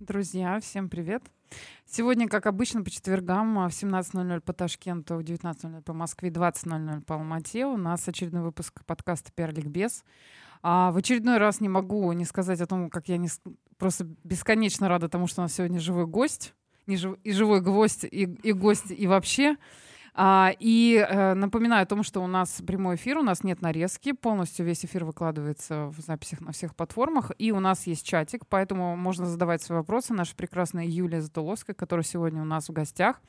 Друзья, всем привет! Сегодня, как обычно, по четвергам в 17.00 по Ташкенту, в 19.00 по Москве, 20.00 по Алмате у нас очередной выпуск подкаста «Пиар-ликбез». А в очередной раз не могу не сказать о том, как я не... просто бесконечно рада тому, что у нас сегодня живой гость, не жив... и живой гвоздь, и, и гость, и вообще. А, и э, напоминаю о том, что у нас прямой эфир, у нас нет нарезки, полностью весь эфир выкладывается в записях на всех платформах, и у нас есть чатик, поэтому можно задавать свои вопросы. Наша прекрасная Юлия Затуловская, которая сегодня у нас в гостях,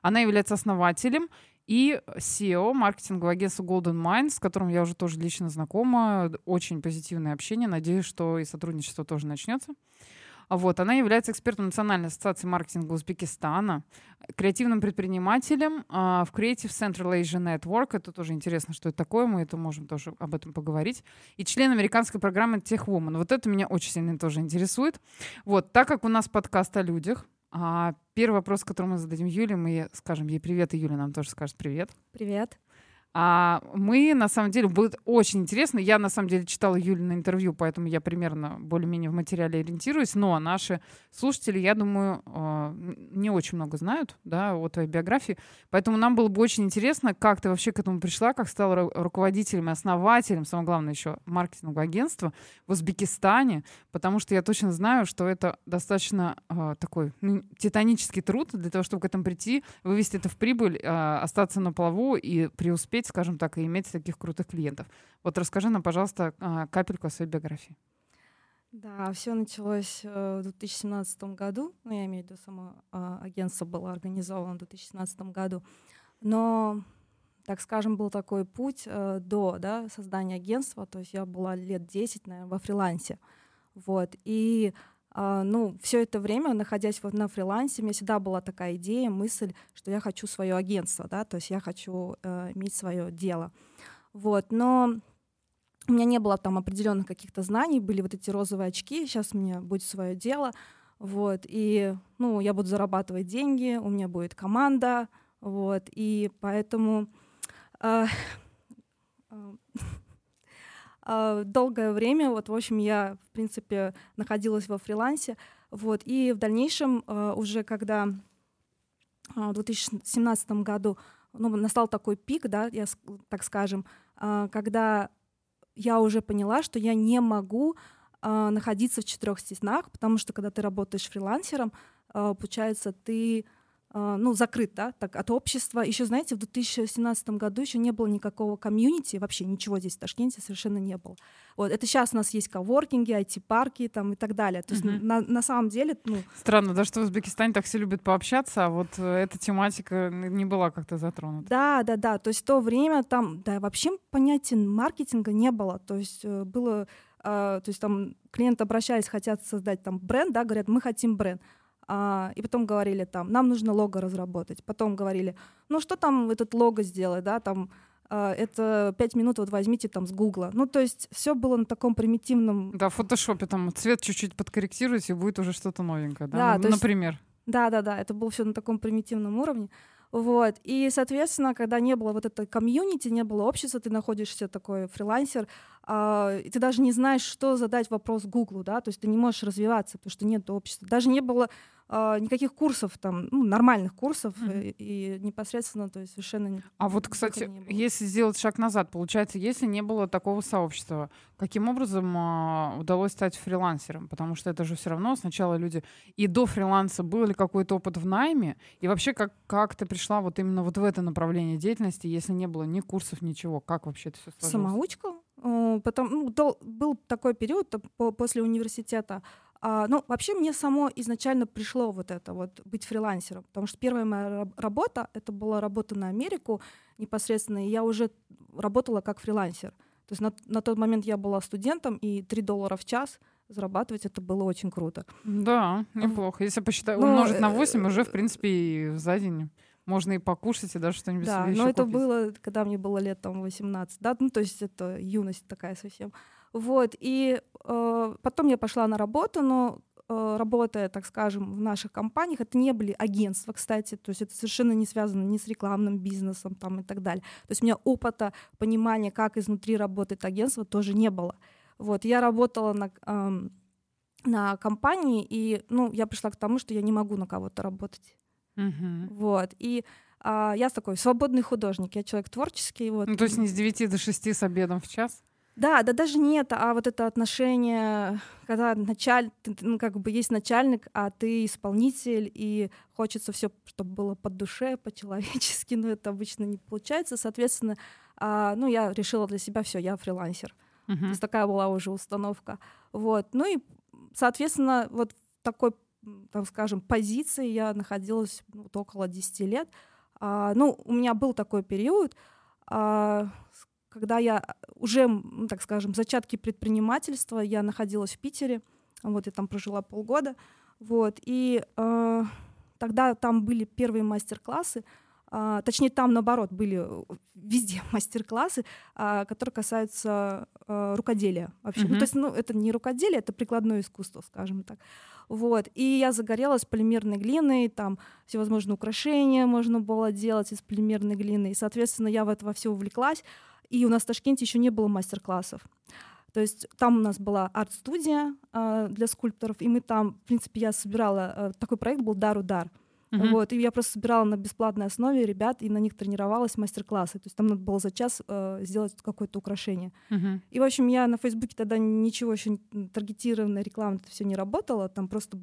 она является основателем и SEO маркетингового агентства Golden Minds, с которым я уже тоже лично знакома. Очень позитивное общение. Надеюсь, что и сотрудничество тоже начнется. Вот, она является экспертом Национальной ассоциации маркетинга Узбекистана, креативным предпринимателем а, в Creative Central Asia Network. Это тоже интересно, что это такое, мы это можем тоже об этом поговорить. И член американской программы Tech Woman. Вот это меня очень сильно тоже интересует. Вот, так как у нас подкаст о людях, а, первый вопрос, который мы зададим Юле, мы скажем ей привет, и Юля нам тоже скажет привет. Привет. А мы, на самом деле, будет очень интересно. Я, на самом деле, читала Юлина интервью, поэтому я примерно более-менее в материале ориентируюсь. Но наши слушатели, я думаю, а, не очень много знают да, о твоей биографии. Поэтому нам было бы очень интересно, как ты вообще к этому пришла, как стала руководителем и основателем, самое главное еще, маркетингового агентства в Узбекистане. Потому что я точно знаю, что это достаточно э, такой ну, титанический труд для того, чтобы к этому прийти, вывести это в прибыль, э, остаться на плаву и преуспеть успеть, скажем так, и иметь таких крутых клиентов. Вот расскажи нам, пожалуйста, а, капельку о своей биографии. Да, все началось э, в 2017 году. Ну, я имею в виду, само а, агентство было организовано в 2017 году. Но, так скажем, был такой путь э, до да, создания агентства. То есть я была лет 10, наверное, во фрилансе. Вот. И ну, все это время, находясь вот на фрилансе, у меня всегда была такая идея, мысль, что я хочу свое агентство, да, то есть я хочу э, иметь свое дело. Вот, но у меня не было там определенных каких-то знаний, были вот эти розовые очки, сейчас у меня будет свое дело, вот, и, ну, я буду зарабатывать деньги, у меня будет команда, вот, и поэтому э, э, а, долгое время, вот, в общем, я, в принципе, находилась во фрилансе, вот, и в дальнейшем а, уже когда в 2017 году ну, настал такой пик, да, я, так скажем, а, когда я уже поняла, что я не могу находиться в четырех стенах, потому что когда ты работаешь фрилансером, получается, ты а, ну, закрыт, да, так, от общества. Еще, знаете, в 2017 году еще не было никакого комьюнити, вообще ничего здесь в Ташкенте совершенно не было. Вот, это сейчас у нас есть коворкинги, IT-парки там и так далее. То есть uh-huh. на, на самом деле, ну... Странно, да, что в Узбекистане так все любят пообщаться, а вот э, эта тематика не была как-то затронута. Да, да, да, то есть в то время там, да, вообще понятия маркетинга не было, то есть э, было Uh, то есть там клиенты обращались, хотят создать там бренд, да, говорят, мы хотим бренд. А, и потом говорили там, нам нужно лого разработать. Потом говорили, ну что там этот лого сделать, да, там а, это пять минут вот возьмите там с Гугла. Ну, то есть все было на таком примитивном... Да, в фотошопе там цвет чуть-чуть подкорректируйте, и будет уже что-то новенькое, да? да ну, например. Есть, да, да, да, это было все на таком примитивном уровне. Вот. И, соответственно, когда не было вот этой комьюнити, не было общества, ты находишься такой фрилансер, э, и ты даже не знаешь, что задать вопрос Гуглу, да, то есть ты не можешь развиваться, потому что нет общества. Даже не было никаких курсов, там, ну, нормальных курсов, mm-hmm. и, и непосредственно, то есть совершенно... А вот, кстати, если сделать шаг назад, получается, если не было такого сообщества, каким образом э, удалось стать фрилансером? Потому что это же все равно сначала люди... И до фриланса был ли какой-то опыт в найме? И вообще, как, как ты пришла вот именно вот в это направление деятельности, если не было ни курсов, ничего? Как вообще это все сложилось? Самоучка. Потом ну, был такой период после университета. А, ну, вообще мне само изначально пришло вот это вот быть фрилансером, потому что первая моя работа это была работа на Америку непосредственно, и я уже работала как фрилансер. То есть на, на тот момент я была студентом, и 3 доллара в час зарабатывать это было очень круто. Да, неплохо. Если посчитать, ну, умножить на 8, уже, в принципе, и за день можно и покушать, и даже что-нибудь да, себе но это купить. было, когда мне было лет там 18, да, ну то есть это юность такая совсем. Вот, и э, потом я пошла на работу, но э, работая, так скажем, в наших компаниях, это не были агентства, кстати, то есть это совершенно не связано ни с рекламным бизнесом там и так далее. То есть у меня опыта, понимания, как изнутри работает агентство, тоже не было. Вот, я работала на, э, на компании, и, ну, я пришла к тому, что я не могу на кого-то работать. Мгм. Вот, и а, я такой свободный художник, я человек творческий. Вот. Ну, то есть не с 9 до 6 с обедом в час? Да, да даже не это, а вот это отношение, когда началь, ну, как бы есть начальник, а ты исполнитель, и хочется все, чтобы было по душе, по-человечески, но это обычно не получается. Соответственно, а, ну, я решила для себя все, я фрилансер. То Мгм. есть такая была уже установка. Вот. Ну и, соответственно, вот такой, там, скажем, позиции я находилась ну, вот около 10 лет. А, ну, у меня был такой период, а, когда я уже, так скажем, зачатки предпринимательства, я находилась в Питере, вот я там прожила полгода, вот, и а, тогда там были первые мастер-классы, а, точнее, там, наоборот, были э, везде мастер-классы, а, которые касаются а, рукоделия вообще. Ну, Мгм. то есть, ну, это не рукоделие, это прикладное искусство, скажем так. Вот. И я загорелась полимерной глиной, там всевозможные украшения можно было делать из полимерной глины. И, соответственно, я в это во все увлеклась. И у нас в Ташкенте еще не было мастер-классов. То есть там у нас была арт-студия а, для скульпторов, и мы там, в принципе, я собирала, а, такой проект был «Дар-удар». Мгм. Вот, и я просто собирала на бесплатной основе ребят, и на них тренировалась мастер-классы. То есть там надо было за час э, сделать какое-то украшение. Мгм. И, в общем, я на Фейсбуке тогда ничего еще таргетированная реклама, это все не работало. Там просто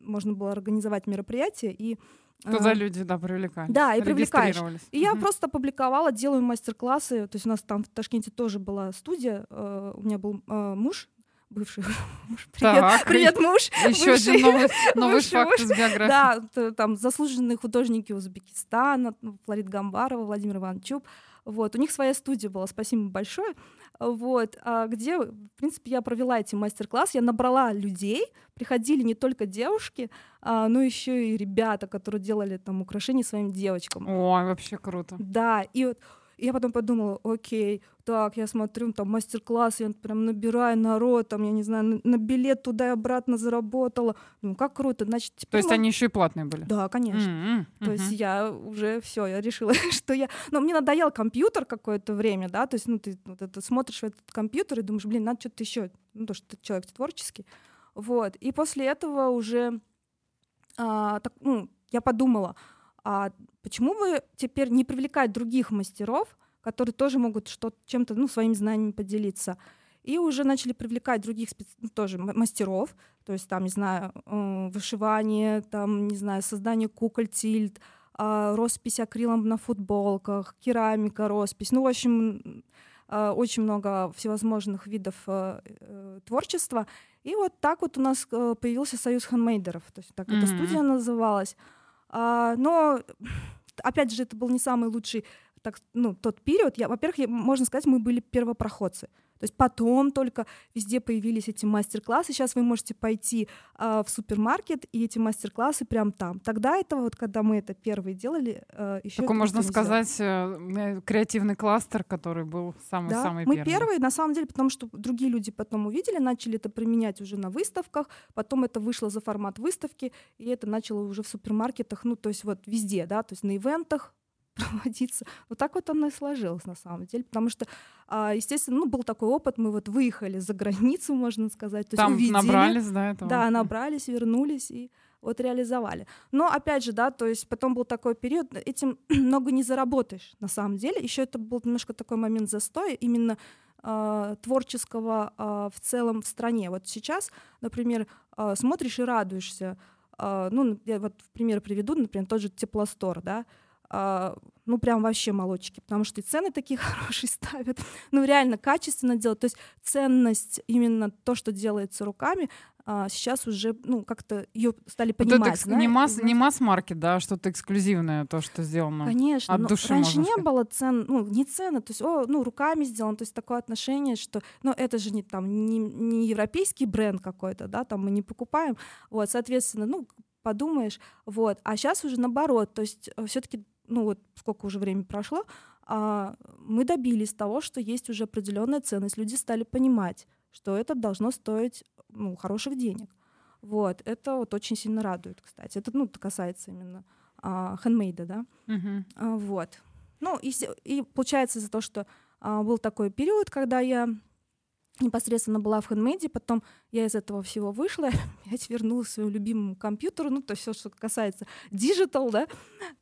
можно было организовать мероприятие и Туда люди, да, привлекались. Да, и привлекаешь. и я просто опубликовала, делаю мастер-классы. То есть у нас там в Ташкенте тоже была студия. э, у меня был э, муж, бывший муж. Привет, Так, привет, муж. Еще бывший. один новый, новый бывший факт муж. из биографии. Да, там заслуженные художники Узбекистана, ну, Флорид Гамбарова, Владимир Иванчук. Вот, у них своя студия была, спасибо большое. Вот, а где, в принципе, я провела эти мастер-классы, я набрала людей, приходили не только девушки, а, но еще и ребята, которые делали там украшения своим девочкам. Ой, вообще круто. Да, и вот я потом подумала, окей, так, я смотрю, там мастер-класс, я прям набираю народ, там, я не знаю, на, на билет туда и обратно заработала. Ну, как круто, значит, теперь То есть мог- они еще и платные были? Да, конечно. М-м, То есть я уже все, я решила, что я... Но мне надоел компьютер какое-то время, да, то есть, ну, ты вот это смотришь в этот компьютер и думаешь, блин, надо что-то еще, ну, то, что ты человек творческий. Вот. И после этого уже а, так, ну, я подумала, а почему бы теперь не привлекать других мастеров, которые тоже могут что чем-то, ну, своими знаниями поделиться. И уже начали привлекать других спец- ну, тоже мастеров, то есть там, не знаю, э, вышивание, там, не знаю, создание куколь тильт, а, роспись акрилом на футболках, керамика, роспись. Ну, в общем, а, очень много всевозможных видов э, э, творчества. И вот так вот у нас э, появился союз хендмейдеров. То есть так эта Мгм. студия называлась. А, но, опять же, это был не самый лучший так, ну, тот период. Я, во-первых, можно сказать, мы были первопроходцы. То есть потом только везде появились эти мастер-классы. Сейчас вы можете пойти а, в супермаркет, и эти мастер-классы прям там. Тогда это вот, когда мы это первые делали, а, еще Такой, можно сказать, э, э, креативный кластер, который был Да, самый-самый мы первый. первые, на самом деле, потому что другие люди потом увидели, начали это применять уже на выставках, потом это вышло за формат выставки, и это начало уже в супермаркетах, ну, то есть вот везде, да, то есть на ивентах проводиться. Вот так вот оно и сложилось на самом деле, потому что, а, естественно, ну, был такой опыт, мы вот выехали за границу, можно сказать, то есть Там увидели, набрались, да, этого? да, набрались, вернулись и вот реализовали. Но опять же, да, то есть потом был такой период, этим много не заработаешь на самом деле. Еще это был немножко такой момент застоя именно а, творческого а, в целом в стране. Вот сейчас, например, а, смотришь и радуешься. А, ну, я вот пример приведу, например, тот же теплостор, да, ну прям вообще молодчики, потому что и цены такие хорошие ставят, ну реально качественно делают, то есть ценность именно то, что делается руками, а, сейчас уже ну как-то ее стали Вот понимать. это экс- не, знаешь, масс, не да, а что-то эксклюзивное, то, что сделано. Конечно, от но души, раньше не сказать. было цен, ну, не цены, то есть, о, ну, руками сделано, то есть такое отношение, что, ну, это же не там, не, не европейский бренд какой-то, да, там мы не покупаем, вот, соответственно, ну, подумаешь, вот, а сейчас уже наоборот, то есть все-таки, ну, вот, сколько уже времени прошло, а, мы добились того, что есть уже определенная ценность, люди стали понимать, что это должно стоить, ну, хороших денег. Вот, это вот очень сильно радует, кстати. Это, ну, касается именно а, хендмейда, да. Мгм. А, вот. Ну, и, и получается из-за того, что а, был такой период, когда я непосредственно была в хендмейде, потом я из этого всего вышла, опять вернулась к своему любимому компьютеру, ну, то есть все, что касается диджитал, да,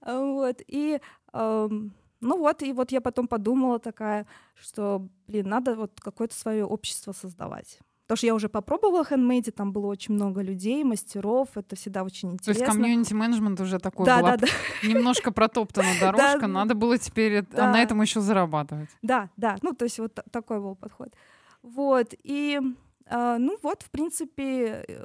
вот, и, ам, ну вот, и вот я потом подумала такая, что, блин, надо вот какое-то свое общество создавать. Потому что я уже попробовала хендмейде, там было очень много людей, мастеров, это всегда очень То есть интересно. комьюнити-менеджмент уже такой да, была да, да. немножко протоптана дорожка, надо было теперь а на этом еще зарабатывать. Да, да, ну то есть вот та- такой был подход. Вот, и а, ну вот, в принципе, э,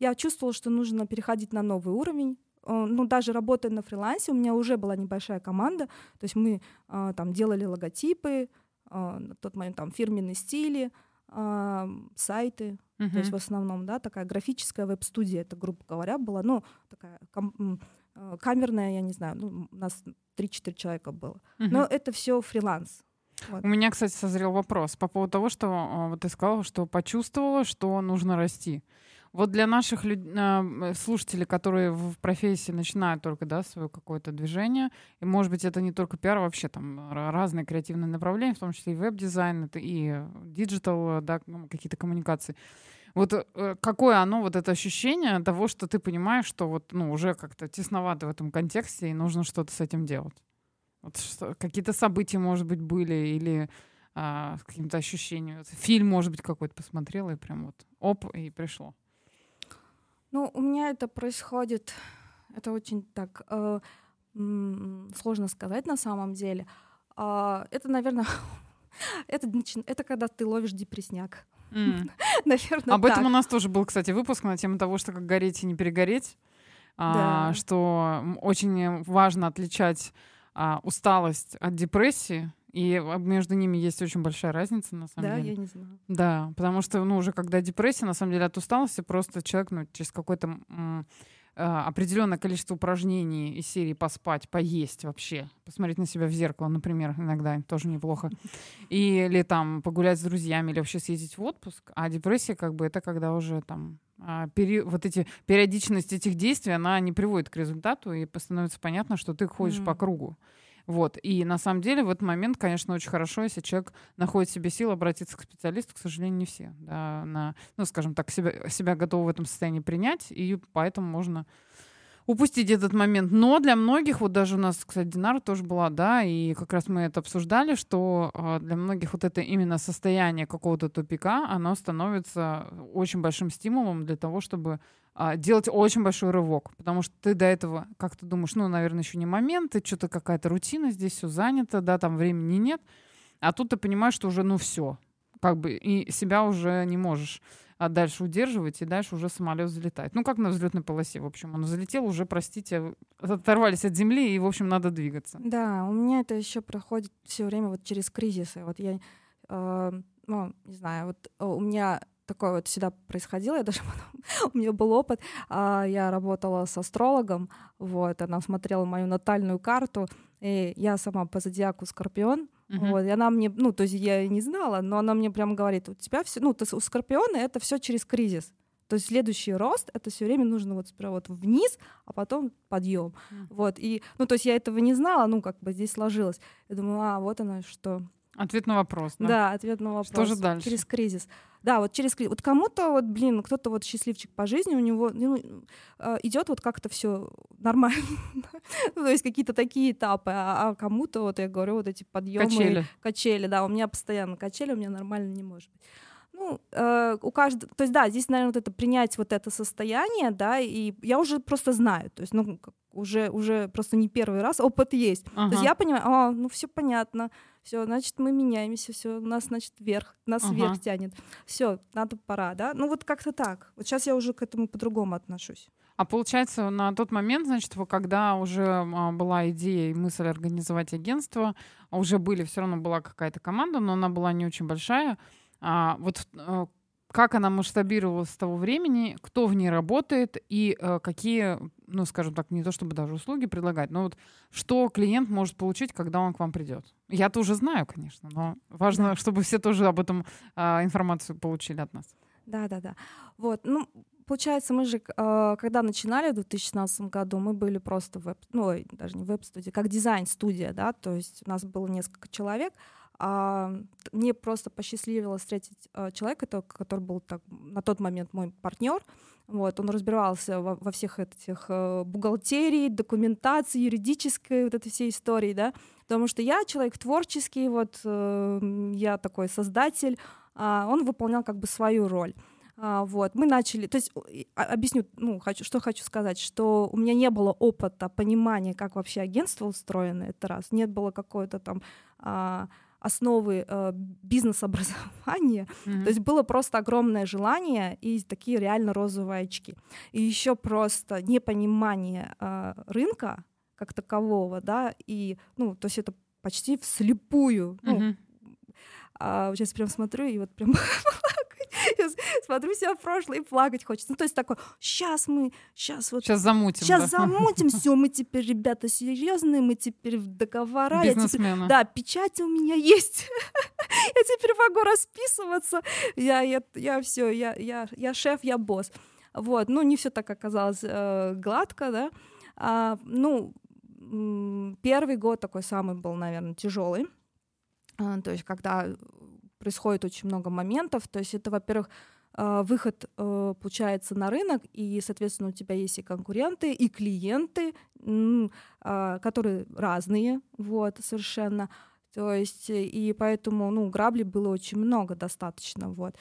я чувствовала, что нужно переходить на новый уровень. Э, Ну, даже работая на фрилансе, у меня уже была небольшая команда, то есть мы а, там делали логотипы, на тот момент там фирменные стили, а, сайты, то есть в основном, да, такая графическая веб-студия, это, грубо говоря, была, ну, такая кам- э, камерная, я не знаю, ну, у нас 3-4 человека было. Мгм. Но это все фриланс. Вот. У меня, кстати, созрел вопрос по поводу того, что а, вот ты сказала, что почувствовала, что нужно расти. Вот для наших люд- а, м, слушателей, которые в профессии начинают только да, свое какое-то движение, и, может быть, это не только пиар, вообще там ра- разные креативные направления, в том числе и веб-дизайн, и диджитал, да, ну, какие-то коммуникации. Вот э, какое оно, вот это ощущение того, что ты понимаешь, что вот, ну, уже как-то тесновато в этом контексте, и нужно что-то с этим делать? Вот что- какие-то события, может быть, были, или а, с каким-то ощущением. Фильм, может быть, какой-то посмотрела, и прям вот оп, и пришло. Ну, у меня это происходит, это очень так э, сложно сказать на самом деле. А, это, наверное, это, начи- это когда ты ловишь депресняк. М. Наверное, Об этом так. у нас тоже был, кстати, выпуск на тему того, что как гореть и не перегореть. А, Да. Что очень важно отличать а, усталость от депрессии. И а, между ними есть очень большая разница, на самом Да, деле. я не знаю. Да, потому что, ну, уже когда депрессия, на самом деле, от усталости просто человек, ну, через какое-то э, определенное количество упражнений из серии поспать, поесть вообще, посмотреть на себя в зеркало, например, иногда тоже неплохо, или там погулять с друзьями, или вообще съездить в отпуск. А депрессия, как бы, это когда уже там а, пери- вот эти периодичность этих действий, она не приводит к результату, и становится понятно, что ты ходишь Мгм. по кругу. Вот. И на самом деле в этот момент, конечно, очень хорошо, если человек находит в себе силы обратиться к специалисту. К сожалению, не все. Да, на, ну, скажем так, себя, себя готовы в этом состоянии принять, и поэтому можно упустить этот момент. Но для многих, вот даже у нас, кстати, Динара тоже была, да, и как раз мы это обсуждали, что а, для многих вот это именно состояние какого-то тупика, оно становится очень большим стимулом для того, чтобы а, делать очень большой рывок, потому что ты до этого как ты думаешь, ну, наверное, еще не момент, ты что-то какая-то рутина, здесь все занято, да, там времени нет, а тут ты понимаешь, что уже, ну, все, как бы, и себя уже не можешь а дальше удерживать, и дальше уже самолет взлетает. Ну, как на взлетной полосе, в общем. Он залетел, уже, простите, оторвались от земли, и, в общем, надо двигаться. Да, у меня это еще проходит все время вот через кризисы. Вот я, э, ну, не знаю, вот э, у меня такое вот всегда происходило, я даже потом, у меня был опыт, а, я работала с астрологом, вот, она смотрела мою натальную карту, и я сама по зодиаку Скорпион, Мгм. вот, и она мне, ну, то есть я не знала, но она мне прямо говорит, у тебя все, ну, ты с- у Скорпиона это все через кризис. То есть следующий рост это все время нужно вот сперва вот вниз, а потом подъем. Мгм. Вот, и, ну, то есть я этого не знала, ну, как бы здесь сложилось. Я думаю, а, вот оно что. Ответ на вопрос. Да. Да, ответ на вопрос. Что же дальше? Через кризис. Да, вот через кризис. Вот кому-то, вот, блин, кто-то вот счастливчик по жизни, у него ну, э, идет вот как-то все нормально. Ну, То есть какие-то такие этапы, а а кому-то, вот я говорю, вот эти подъемы, Качели. качели, да, у меня постоянно качели, у меня нормально не может быть. Ну, э, у каждого, то есть, да, здесь, наверное, вот это принять вот это состояние, да, и я уже просто знаю, то есть, ну, уже, уже просто не первый раз опыт есть. То есть Ага. я понимаю, а, ну все понятно, все, значит, мы меняемся, все, у нас, значит, вверх, нас Ага. вверх тянет. Все, надо пора, да? Ну вот как-то так. Вот сейчас я уже к этому по-другому отношусь. А получается, на тот момент, значит, когда уже а, была идея и мысль организовать агентство, уже были, все равно была какая-то команда, но она была не очень большая. А, вот э, как она масштабировалась с того времени, кто в ней работает и э, какие, ну, скажем так, не то чтобы даже услуги предлагать, но вот что клиент может получить, когда он к вам придет. Я-то уже знаю, конечно, но важно, Да. чтобы все тоже об этом а, информацию получили от нас. Да, да, да. Вот, ну, получается, мы же, э, когда начинали в 2016 году, мы были просто веб, ну, даже не веб-студия, как дизайн-студия, да, то есть у нас было несколько человек, а, мне просто посчастливилось встретить а, человека, который был так, на тот момент мой партнер. Вот, он разбирался во, во всех этих э, бухгалтерии, документации, юридической вот этой всей истории, да, потому что я человек творческий, вот э, я такой создатель, а он выполнял как бы свою роль. А, вот, мы начали, то есть объясню, ну, хочу, что хочу сказать, что у меня не было опыта, понимания, как вообще агентство устроено, это раз, нет было какой-то там а, основы э, бизнес-образования. Mm-hmm. То есть было просто огромное желание и такие реально розовые очки. И еще просто непонимание э, рынка как такового, да, и, ну, то есть это почти вслепую. Ну, mm-hmm. а, сейчас прям смотрю, и вот прям смотрю себя в прошлое и плакать хочется. Ну, то есть такой, сейчас мы, сейчас вот... Сейчас замутим, Сейчас да? замутим, все, мы теперь, ребята, серьезные, мы теперь в договора. Бизнесмены. да, печать у меня есть. я теперь могу расписываться. Я, я, я все, я, я, я шеф, я босс. Вот, ну, не все так оказалось э, гладко, да. А, ну, первый год такой самый был, наверное, тяжелый. А, то есть, когда происходит очень много моментов. То есть это, во-первых, а, выход, э, получается, на рынок, и, соответственно, у тебя есть и конкуренты, и клиенты, а, которые разные, вот, совершенно. То есть, и поэтому, ну, граблей было очень много достаточно, вот.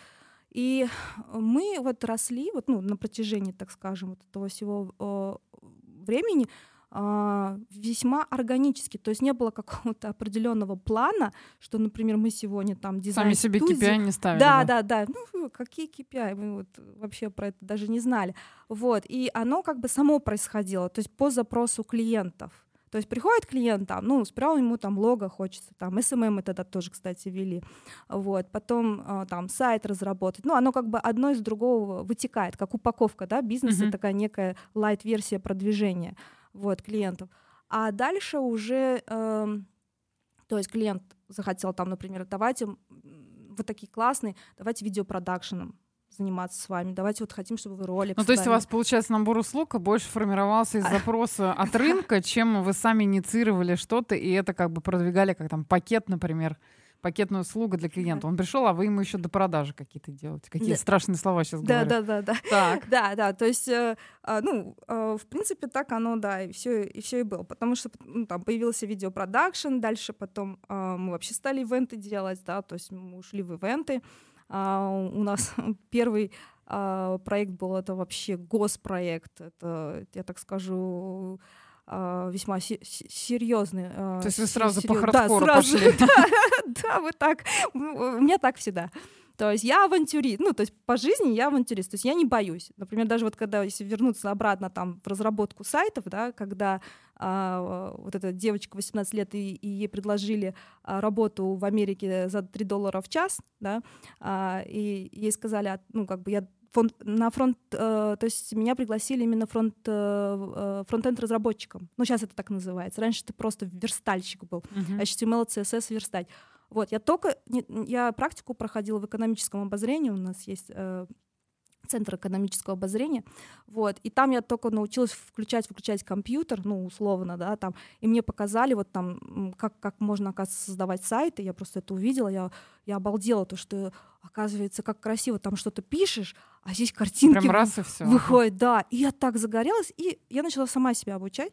И мы вот росли, вот, ну, на протяжении, так скажем, вот этого всего э, времени, весьма органически, то есть не было какого-то определенного плана, что, например, мы сегодня там дизайн Сами себе KPI не ставили. Да, да, да. Ну, какие KPI? Мы вот вообще про это даже не знали. Вот. И оно как бы само происходило, то есть по запросу клиентов. То есть приходит клиент там, ну, справа ему там лого хочется, там SMM мы тогда тоже, кстати, вели, вот, потом э, там сайт разработать, ну, оно как бы одно из другого вытекает, как упаковка, да, бизнеса, mm-hmm. такая некая light-версия продвижения вот, клиентов. А дальше уже, э, то есть клиент захотел там, например, давайте вот такие классные, давайте видеопродакшеном заниматься с вами. Давайте вот хотим, чтобы вы ролик Ну, то есть у вас, получается, набор услуг больше формировался из запроса от рынка, чем вы сами инициировали что-то, и это как бы продвигали как там пакет, например, пакетную услугу для клиента. Он пришел, а вы ему еще до продажи какие-то делаете. Какие да. страшные слова сейчас да, говорю. Да, да, да. Так. Да, да. То есть, э, а, ну, э, в принципе, так оно, да, и все, и все и было. Потому что ну, там появился видеопродакшн, дальше потом э, мы вообще стали ивенты делать, да, то есть мы ушли в ивенты. А, у нас первый а, проект был это вообще госпроект. Это, я так скажу, весьма серьезный. То есть вы сразу серьез... по хардкору да, сразу, пошли? Да, вот так. У меня так всегда. То есть я авантюрист, ну, то есть по жизни я авантюрист, то есть я не боюсь. Например, даже вот когда, если вернуться обратно там в разработку сайтов, да, когда а, вот эта девочка 18 лет, и, и ей предложили а, работу в Америке за 3 доллара в час, да, а, и ей сказали, а, ну, как бы я фонд, на фронт, э, то есть меня пригласили именно фронт, э, э фронтенд разработчиком. Ну, сейчас это так называется. Раньше ты просто верстальщик был. Uh-huh. HTML, CSS, верстать. Вот, я только, не, я практику проходила в экономическом обозрении, у нас есть э, Центр экономического обозрения, вот, и там я только научилась включать, выключать компьютер, ну, условно, да, там, и мне показали вот там, как, как можно, оказывается, создавать сайты, я просто это увидела, я, я обалдела, то, что, оказывается, как красиво там что-то пишешь, а здесь картинки Прям раз и все. выходят, да, и я так загорелась, и я начала сама себя обучать,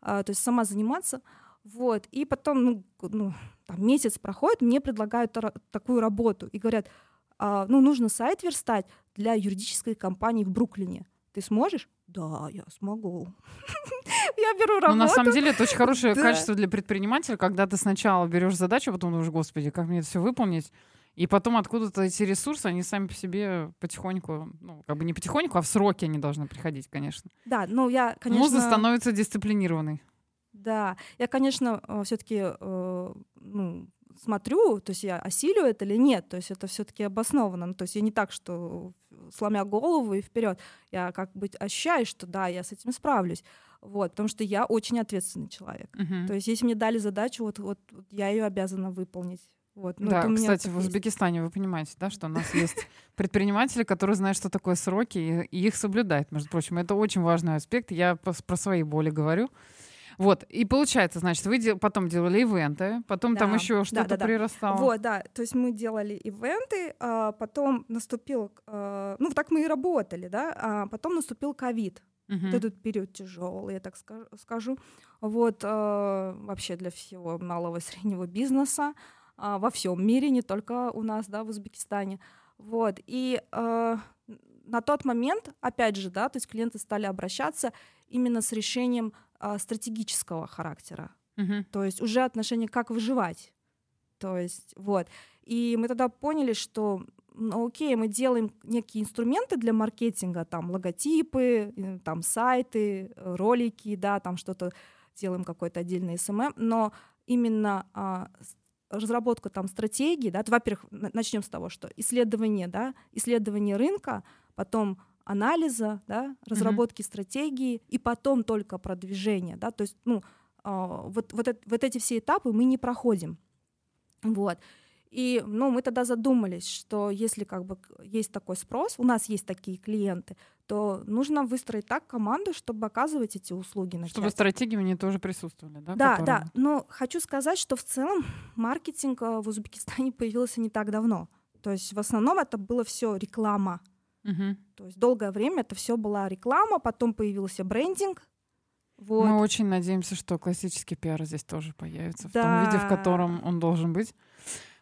а, то есть сама заниматься, вот, и потом, ну, ну там месяц проходит, мне предлагают такую работу и говорят, а, ну, нужно сайт верстать для юридической компании в Бруклине. Ты сможешь? Да, я смогу. Я беру работу. Ну, на самом деле, это очень хорошее качество для предпринимателя, когда ты сначала берешь задачу, а потом думаешь, господи, как мне это все выполнить, и потом откуда-то эти ресурсы, они сами по себе потихоньку, ну, как бы не потихоньку, а в сроки они должны приходить, конечно. Да, ну я, конечно... Муза становится дисциплинированной. Да, я, конечно, э, все-таки э, ну, смотрю, то есть я осилю это или нет, то есть это все-таки обосновано, ну, то есть я не так, что сломя голову и вперед, я как бы ощущаю, что да, я с этим справлюсь, вот, потому что я очень ответственный человек, uh-huh. то есть если мне дали задачу, вот, вот, я ее обязана выполнить, Вот. Ну, да, кстати, в есть. Узбекистане вы понимаете, да, что у нас есть предприниматели, которые знают, что такое сроки, и, и их соблюдают, между прочим. Это очень важный аспект. Я про свои боли говорю. Вот, и получается, значит, вы дел- потом делали ивенты, потом там Да, еще что-то да-да-да. прирастало. Вот, да, то есть мы делали ивенты, а потом наступил, а, ну так мы и работали, да, а потом наступил ковид. Мгм. Вот этот период тяжелый, я так ска- скажу. Вот а, вообще для всего малого и среднего бизнеса а, во всем мире, не только у нас, да, в Узбекистане. Вот и а, на тот момент, опять же, да, то есть клиенты стали обращаться именно с решением а, стратегического характера. Мгм. То есть уже отношение, как выживать. То есть вот. И мы тогда поняли, что ну, окей, мы делаем некие инструменты для маркетинга, там логотипы, э, там сайты, э, ролики, да, там что-то делаем какой-то отдельный СММ, но именно а, разработка там стратегии, да, то, во-первых, начнем с того, что исследование, да, исследование рынка, потом анализа, да, разработки стратегии и потом только продвижение, да, то есть, ну, а, вот, вот, вот эти все этапы мы не проходим. Вот. И ну, мы тогда задумались, что если как бы есть такой спрос, у нас есть такие клиенты, то нужно выстроить так команду, чтобы оказывать эти услуги на Чтобы стратегии мне тоже присутствовали, да? да, которые- да. Но хочу сказать, что в целом маркетинг э, в Узбекистане появился не так давно. То есть в основном это было все реклама. Мгм. То есть долгое время это все была реклама, потом появился брендинг. Вот. Мы очень надеемся, что классический пиар здесь тоже появится в том Да. виде, в котором он должен быть.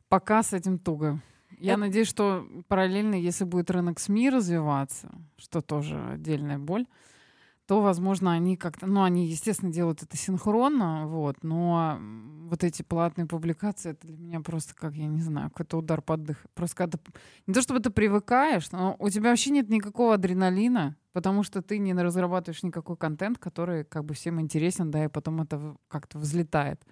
Пока с этим туго. Я Это- надеюсь, что параллельно, если будет рынок СМИ развиваться, что тоже отдельная боль, то, возможно, они как-то, ну, они, естественно, делают это синхронно, вот, но вот эти платные публикации, это для меня просто, как, я не знаю, какой-то удар под дых. Просто когда ты, не то чтобы ты привыкаешь, но у тебя вообще нет никакого адреналина, потому что ты не разрабатываешь никакой контент, который как бы всем интересен, да, и потом это как-то взлетает.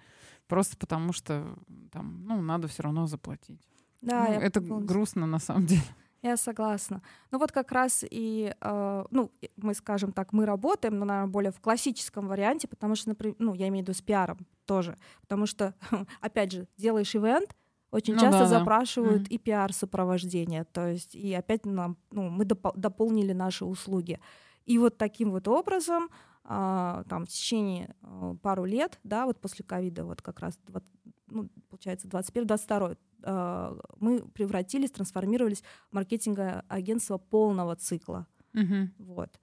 Просто потому что там, ну, надо все равно заплатить. Да, Ну, это полностью- грустно на самом деле. Я согласна. Ну вот как раз и, э, ну, мы, скажем так, мы работаем, но, наверное, более в классическом варианте, потому что, например, ну, я имею в виду с пиаром тоже, потому что, опять же, делаешь ивент, очень Ну часто да, да. запрашивают Мгм. и пиар-сопровождение, то есть и опять нам, ну, мы допол- дополнили наши услуги. И вот таким вот образом, а, там, в течение а, пару лет, да, вот после ковида, вот как раз, два- ну, получается, 21-22, а, мы превратились, трансформировались в маркетинговое агентство полного цикла. Мгм. Вот.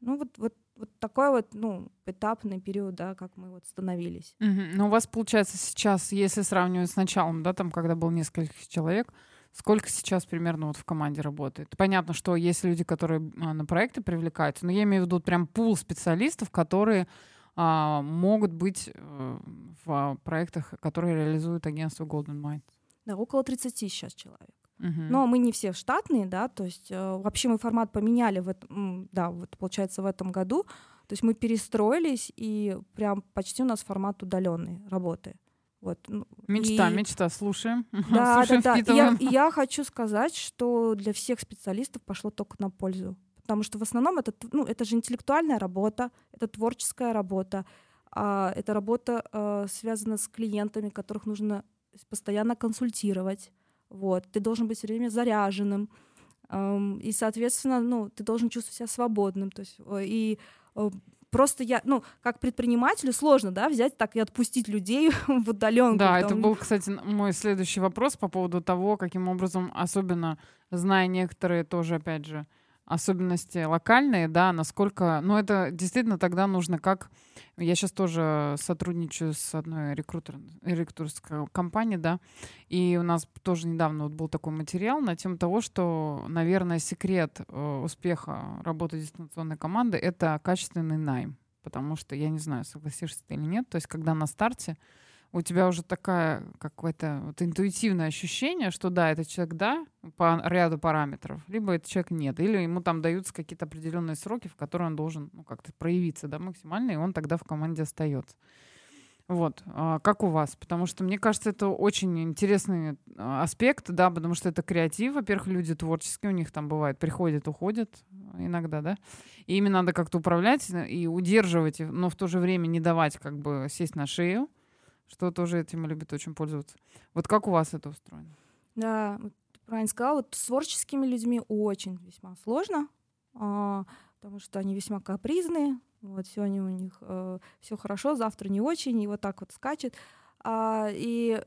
Ну, вот, вот, вот такой вот, ну, этапный период, да, как мы вот становились. Мгм. Ну, у вас, получается, сейчас, если сравнивать с началом, да, там, когда был несколько человек, сколько сейчас примерно вот в команде работает? Понятно, что есть люди, которые а, на проекты привлекаются, но я имею в виду прям пул специалистов, которые а, могут быть э, в а, проектах, которые реализует агентство Golden Mind. Да, около 30 сейчас человек. Мгм. Но мы не все штатные, да, то есть э, вообще мы формат поменяли, в этом, да, вот получается в этом году. То есть мы перестроились, и прям почти у нас формат удаленной работы. Вот. ну, Мечта, и- мечта, слушаем. Да, слушаем, да, да. И я, впитываем. и я хочу сказать, что для всех специалистов пошло только на пользу. Потому что в основном это, ну, это же интеллектуальная работа, это творческая работа, а, это работа а, связана с клиентами, которых нужно постоянно консультировать. Вот. Ты должен быть все время заряженным. ам, И, соответственно, ну, ты должен чувствовать себя свободным. То есть, э, и э, просто я, ну, как предпринимателю сложно, да, взять так и отпустить людей в удаленку. Да, это был, кстати, мой следующий вопрос по поводу того, каким образом, особенно зная некоторые тоже, опять же, особенности локальные, да, насколько, ну это действительно тогда нужно как, я сейчас тоже сотрудничаю с одной рекрутер, рекрутерской компанией, да, и у нас тоже недавно вот был такой материал на тему того, что, наверное, секрет э, успеха работы дистанционной команды — это качественный найм, потому что, я не знаю, согласишься ты или нет, то есть когда на старте у тебя уже такая какое-то вот интуитивное ощущение, что да, этот человек да, по ряду параметров, либо этот человек нет, или ему там даются какие-то определенные сроки, в которые он должен ну, как-то проявиться да, максимально, и он тогда в команде остается. Вот, а как у вас? Потому что мне кажется, это очень интересный а, аспект, да, потому что это креатив, во-первых, люди творческие, у них там бывает, приходят, уходят иногда, да, и ими надо как-то управлять и удерживать, но в то же время не давать как бы сесть на шею, что тоже этим любит очень пользоваться. Вот как у вас это устроено? Да, правильно сказала, вот с творческими людьми очень весьма сложно, а, потому что они весьма капризные, вот сегодня у них э, все хорошо, завтра не очень, и вот так вот скачет. А, и,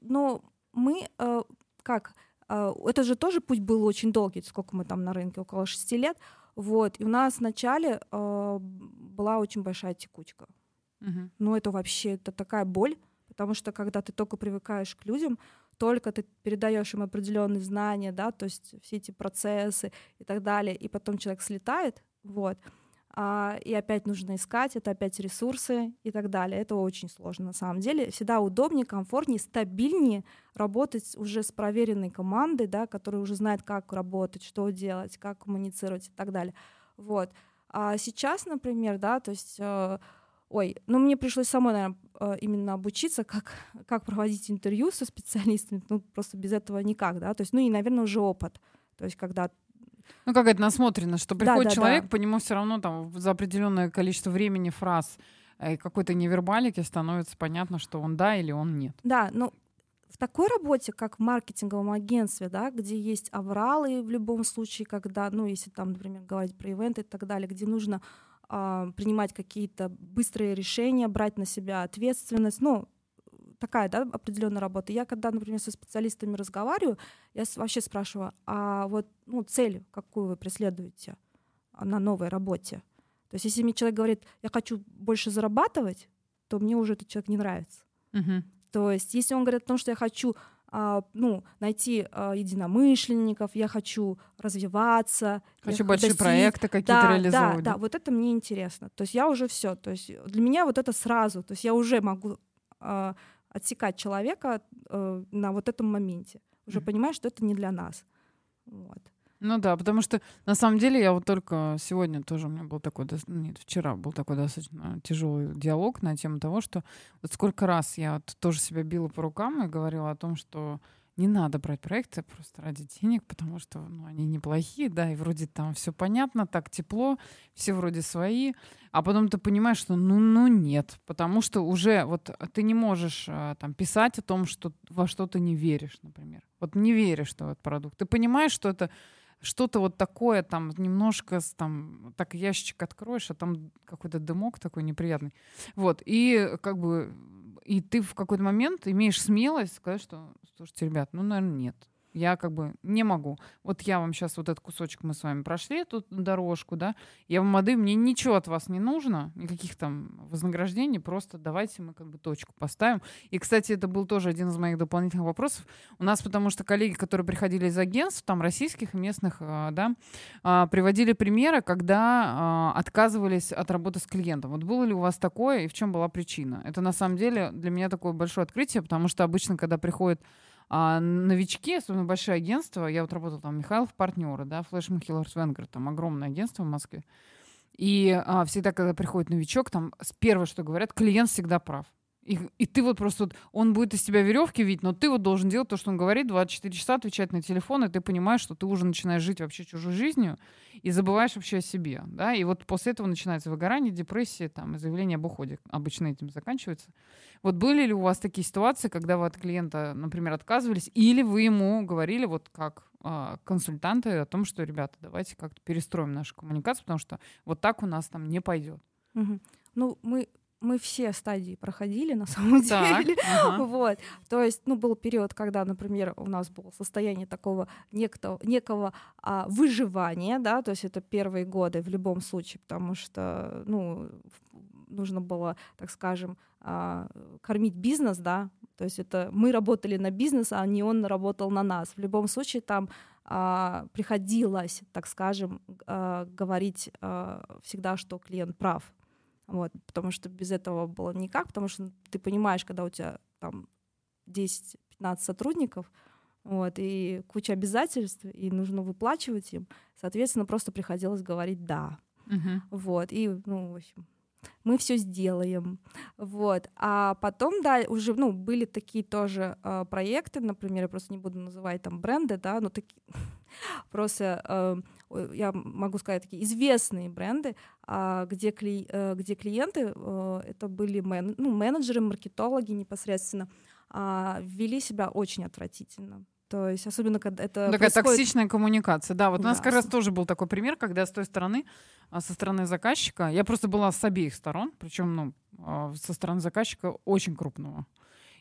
ну, мы, э, как, э, это же тоже путь был очень долгий, сколько мы там на рынке, около шести лет, вот, и у нас вначале э, была очень большая текучка. Мгм. Ну, это вообще, это такая боль, потому что когда ты только привыкаешь к людям, только ты передаешь им определенные знания, да, то есть все эти процессы и так далее, и потом человек слетает, вот, а, и опять нужно искать, это опять ресурсы и так далее. Это очень сложно на самом деле. Всегда удобнее, комфортнее, стабильнее работать уже с проверенной командой, да, которая уже знает, как работать, что делать, как коммуницировать и так далее. Вот. А сейчас, например, да, то есть э, Ой, ну мне пришлось самой, наверное, э, именно обучиться, как, как проводить интервью со специалистами, ну просто без этого никак, да, то есть, ну и, наверное, уже опыт, то есть когда Ну, какая-то насмотренность, что приходит да, человек, да. по нему все равно там за определенное количество времени фраз э, и какой-то невербалики становится понятно, что он да или он нет. Да, ну в такой работе, как в маркетинговом агентстве, да, где есть авралы в любом случае, когда, ну, если там, например, говорить про ивенты и так далее, где нужно принимать какие-то быстрые решения, брать на себя ответственность, ну, такая, да, определенная работа. Я когда, например, со специалистами разговариваю, я вообще спрашиваю, а вот, ну, цель, какую вы преследуете а, на новой работе? То есть если мне человек говорит, я хочу больше зарабатывать, то мне уже этот человек не нравится. Мгм. То есть, если он говорит о том, что я хочу а, ну, найти а, единомышленников, я хочу развиваться, Хочу большие достичь- проекты какие-то да, реализовывать. Да, да, вот это мне интересно. То есть я уже все. То есть для меня вот это сразу. То есть я уже могу а, отсекать человека э, на вот этом моменте. Уже Мгм. понимаю, что это не для нас. Вот. Ну да, потому что на самом деле я вот только сегодня тоже у меня был такой, ну, нет, вчера был такой достаточно тяжелый диалог на тему того, что вот сколько раз я вот тоже себя била по рукам и говорила о том, что не надо брать проекты просто ради денег, потому что ну, они неплохие, да, и вроде там все понятно, так тепло, все вроде свои, а потом ты понимаешь, что ну, ну нет, потому что уже вот ты не можешь а, там писать о том, что во что ты не веришь, например. Вот не веришь в этот продукт. Ты понимаешь, что это что-то вот такое, там, немножко, там, так ящичек откроешь, а там какой-то дымок такой неприятный. Вот, и как бы, и ты в какой-то момент имеешь смелость сказать, что, слушайте, ребят, ну, наверное, нет. Я как бы не могу. Вот я вам сейчас вот этот кусочек мы с вами прошли, тут дорожку, да. Я вам моды, мне ничего от вас не нужно, никаких там вознаграждений, просто давайте мы как бы точку поставим. И, кстати, это был тоже один из моих дополнительных вопросов. У нас, потому что коллеги, которые приходили из агентств, там российских и местных, а, да, а, приводили примеры, когда а, отказывались от работы с клиентом. Вот было ли у вас такое и в чем была причина? Это на самом деле для меня такое большое открытие, потому что обычно, когда приходят а, новички, особенно большие агентства, я вот работала там, Михайлов партнеры, да, FleishmanHillard Vanguard, там огромное агентство в Москве. И а, всегда, когда приходит новичок, там с- первое, что говорят, клиент всегда прав. И, и ты вот просто, вот, он будет из тебя веревки видеть, но ты вот должен делать то, что он говорит, 24 часа отвечать на телефон, и ты понимаешь, что ты уже начинаешь жить вообще чужой жизнью и забываешь вообще о себе, да, и вот после этого начинается выгорание, депрессия, там, заявление об уходе. Обычно этим заканчивается. Вот были ли у вас такие ситуации, когда вы от клиента, например, отказывались, или вы ему говорили, вот как а, консультанты, о том, что, ребята, давайте как-то перестроим нашу коммуникацию, потому что вот так у нас там не пойдет. Мгм. Ну, мы, мы все стадии проходили на самом Так, деле. ага. Вот. То есть, ну, был период, когда, например, у нас было состояние такого некто, некого а, выживания, да, то есть это первые годы в любом случае, потому что, ну, нужно было, так скажем, а, кормить бизнес, да, то есть это мы работали на бизнес, а не он работал на нас. В любом случае там а, приходилось, так скажем, а, говорить а, всегда, что клиент прав. Вот, потому что без этого было никак, потому что ты понимаешь, когда у тебя там 10-15 сотрудников, вот, и куча обязательств, и нужно выплачивать им, соответственно, просто приходилось говорить «да». Мгм. Вот, и, ну, в общем, мы все сделаем, вот. А потом, да, уже, ну, были такие тоже э, проекты, например, я просто не буду называть там бренды, да, но такие просто э, я могу сказать такие известные бренды, э, где, кли, э, где клиенты э, это были мен, ну, менеджеры, маркетологи непосредственно, э, вели себя очень отвратительно. То есть, особенно когда это Такая происходит... токсичная коммуникация. Да, вот да. у нас как раз тоже был такой пример, когда с той стороны, а, со стороны заказчика, я просто была с обеих сторон, причем, ну, а, со стороны заказчика очень крупного.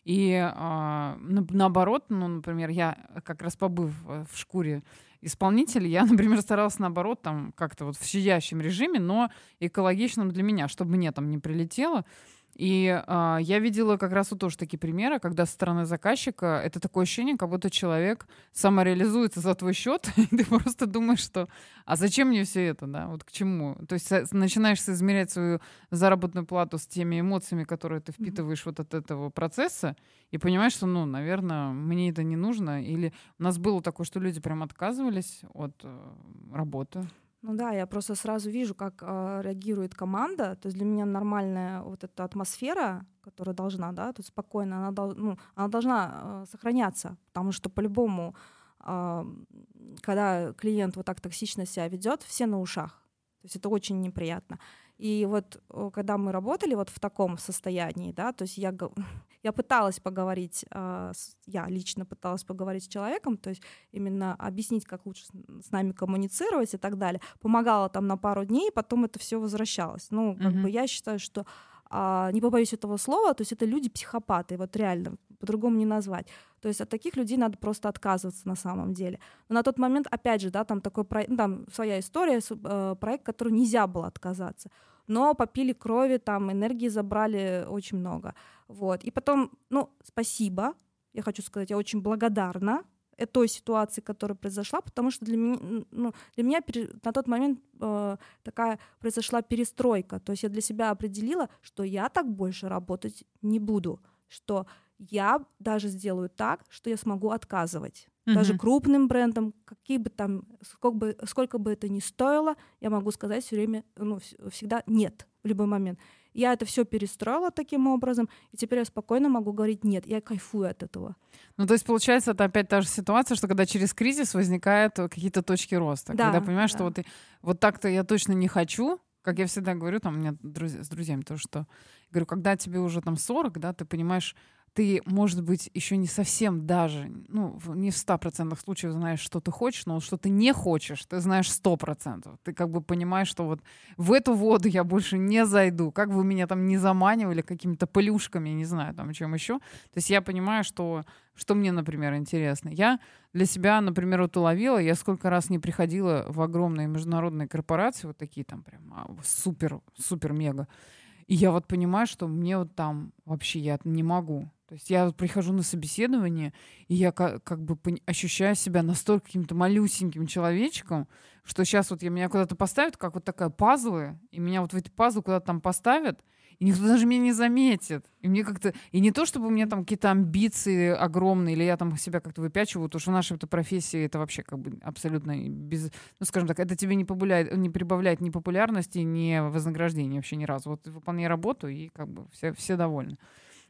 И а, наоборот, ну, например, я как раз побыв в шкуре исполнителя, я, например, старалась наоборот там как-то вот в сидящем режиме, но экологичном для меня, чтобы мне там не прилетело. И э, я видела как раз вот тоже такие примеры, когда со стороны заказчика это такое ощущение, как будто человек самореализуется за твой счет, и ты просто думаешь, что а зачем мне все это, да, вот к чему? То есть начинаешь измерять свою заработную плату с теми эмоциями, которые ты впитываешь mm-hmm. вот от этого процесса, и понимаешь, что, ну, наверное, мне это не нужно. Или у нас было такое, что люди прям отказывались от э, работы. Ну да, я просто сразу вижу, как э, реагирует команда. То есть для меня нормальная вот эта атмосфера, которая должна, да, тут спокойно, она, дол- ну, она должна э, сохраняться, потому что по-любому, э, когда клиент вот так токсично себя ведет, все на ушах. То есть это очень неприятно. И вот когда мы работали вот в таком состоянии, да, то есть я, я пыталась поговорить, а, я лично пыталась поговорить с человеком, то есть именно объяснить, как лучше с нами коммуницировать и так далее. Помогала там на пару дней, потом это все возвращалось. Ну, как mm-hmm. бы я считаю, что а, не побоюсь этого слова, то есть это люди психопаты, вот реально, по-другому не назвать. То есть от таких людей надо просто отказываться на самом деле. Но на тот момент, опять же, да, там такой проект, ну, там своя история, э, проект, который нельзя было отказаться. Но попили крови, там энергии забрали очень много. Вот. И потом, ну, спасибо, я хочу сказать, я очень благодарна той ситуации, которая произошла, потому что для меня, ну, для меня на тот момент э, такая произошла перестройка. То есть я для себя определила, что я так больше работать не буду, что я даже сделаю так, что я смогу отказывать. Mm-hmm. Даже крупным брендам, какие бы там, сколько бы, сколько бы это ни стоило, я могу сказать все время, ну, всегда нет в любой момент. Я это все перестроила таким образом, и теперь я спокойно могу говорить нет, я кайфую от этого. Ну, то есть, получается, это опять та же ситуация, что когда через кризис возникают какие-то точки роста. Да, когда понимаешь, да. что вот, вот так-то я точно не хочу, как я всегда говорю, там у меня друзья, с друзьями то, что говорю, когда тебе уже там 40, да, ты понимаешь, ты, может быть, еще не совсем даже, ну, не в 100% случаев знаешь, что ты хочешь, но что ты не хочешь, ты знаешь 100%. Ты как бы понимаешь, что вот в эту воду я больше не зайду, как бы меня там не заманивали какими-то пылюшками, не знаю, там, чем еще. То есть я понимаю, что, что мне, например, интересно. Я для себя, например, вот уловила, я сколько раз не приходила в огромные международные корпорации, вот такие там прям а, супер, супер мега, и я вот понимаю, что мне вот там вообще я не могу. То есть я прихожу на собеседование, и я как, как бы ощущаю себя настолько каким-то малюсеньким человечком, что сейчас вот я меня куда-то поставят, как вот такая пазлы, и меня вот в эти пазлы куда-то там поставят, и никто даже меня не заметит. И мне как-то... И не то, чтобы у меня там какие-то амбиции огромные, или я там себя как-то выпячиваю, потому что в нашей этой профессии это вообще как бы абсолютно без... Ну, скажем так, это тебе не, побуляет, не прибавляет ни популярности, ни вознаграждения вообще ни разу. Вот выполняй работу, и как бы все, все довольны.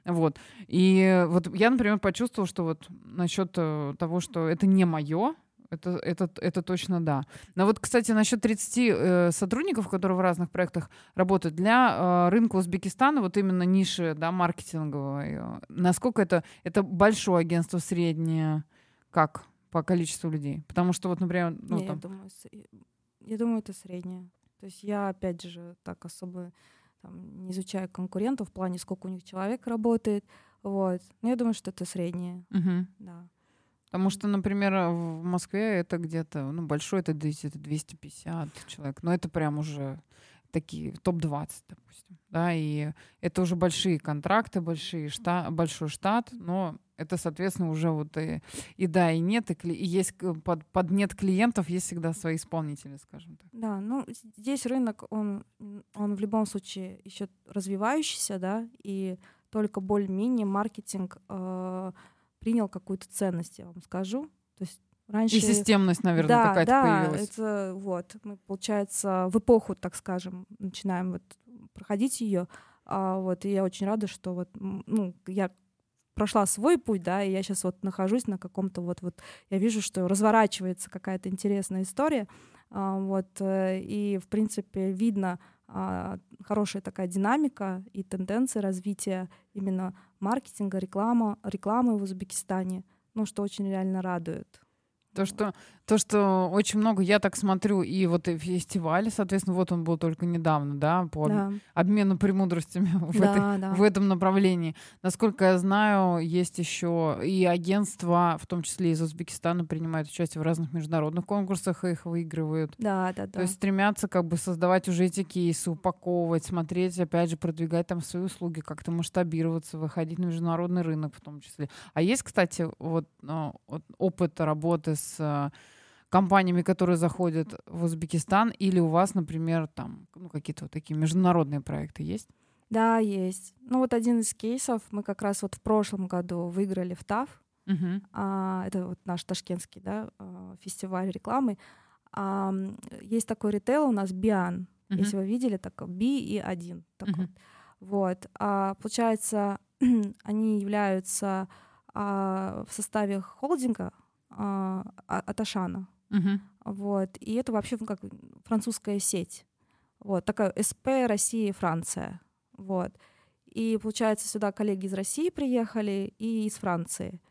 Вот. И вот я, например, почувствовала, что вот насчет э, того, что это не мое, это, это, это точно да. Но вот, кстати, насчет 30 э, сотрудников, которые в разных проектах работают, для э, рынка Узбекистана, вот именно ниши да, маркетинговой, э, насколько это, это большое агентство, среднее, как по количеству людей? Потому что вот, например... Ну, Не, там... я, думаю, я думаю, это среднее. То есть я, опять же, так особо там, не изучая конкурентов в плане, сколько у них человек работает. Вот. Но я думаю, что это среднее. Угу. Да. Потому что, например, в Москве это где-то, ну, большой это где-то 250 человек. Но это прям уже такие топ-20, допустим. Да, и это уже большие контракты, большие штат, большой штат, но это, соответственно, уже вот и, и да, и нет, и, и есть под, под нет клиентов есть всегда свои исполнители, скажем так. Да, ну здесь рынок, он, он в любом случае еще развивающийся, да, и только более-менее маркетинг э, принял какую-то ценность, я вам скажу. То есть раньше... И системность, наверное, да, какая-то да, появилась. это вот, мы, получается, в эпоху, так скажем, начинаем вот проходить ее. А, вот, и я очень рада, что вот, ну, я прошла свой путь, да, и я сейчас вот нахожусь на каком-то вот, вот, я вижу, что разворачивается какая-то интересная история, а, вот, э, и, в принципе, видно а, хорошая такая динамика и тенденция развития именно маркетинга, реклама, рекламы в Узбекистане, ну, что очень реально радует. То, что, то, что очень много, я так смотрю, и вот и фестиваль, соответственно, вот он был только недавно, да, по да. обмену премудростями в, да, этой, да. в этом направлении. Насколько я знаю, есть еще и агентства, в том числе из Узбекистана, принимают участие в разных международных конкурсах и их выигрывают. Да, да, да. То есть стремятся как бы создавать уже эти кейсы, упаковывать, смотреть, опять же, продвигать там свои услуги, как-то масштабироваться, выходить на международный рынок в том числе. А есть, кстати, вот, а, вот опыт работы с с э, компаниями, которые заходят в Узбекистан, или у вас, например, там ну, какие-то вот такие международные проекты есть? Да, есть. Ну вот один из кейсов мы как раз вот в прошлом году выиграли в ТАФ. Uh-huh. А, это вот наш ташкентский да, а, фестиваль рекламы. А, есть такой ритейл у нас Биан. Uh-huh. Если вы видели, так Би и один. Uh-huh. Вот. А, получается, они являются а, в составе холдинга а, а, Аташана. Угу. Вот. И это вообще ну, как французская сеть. Вот. Такая СП Россия и Франция. Вот. И, получается, сюда коллеги из России приехали и из Франции,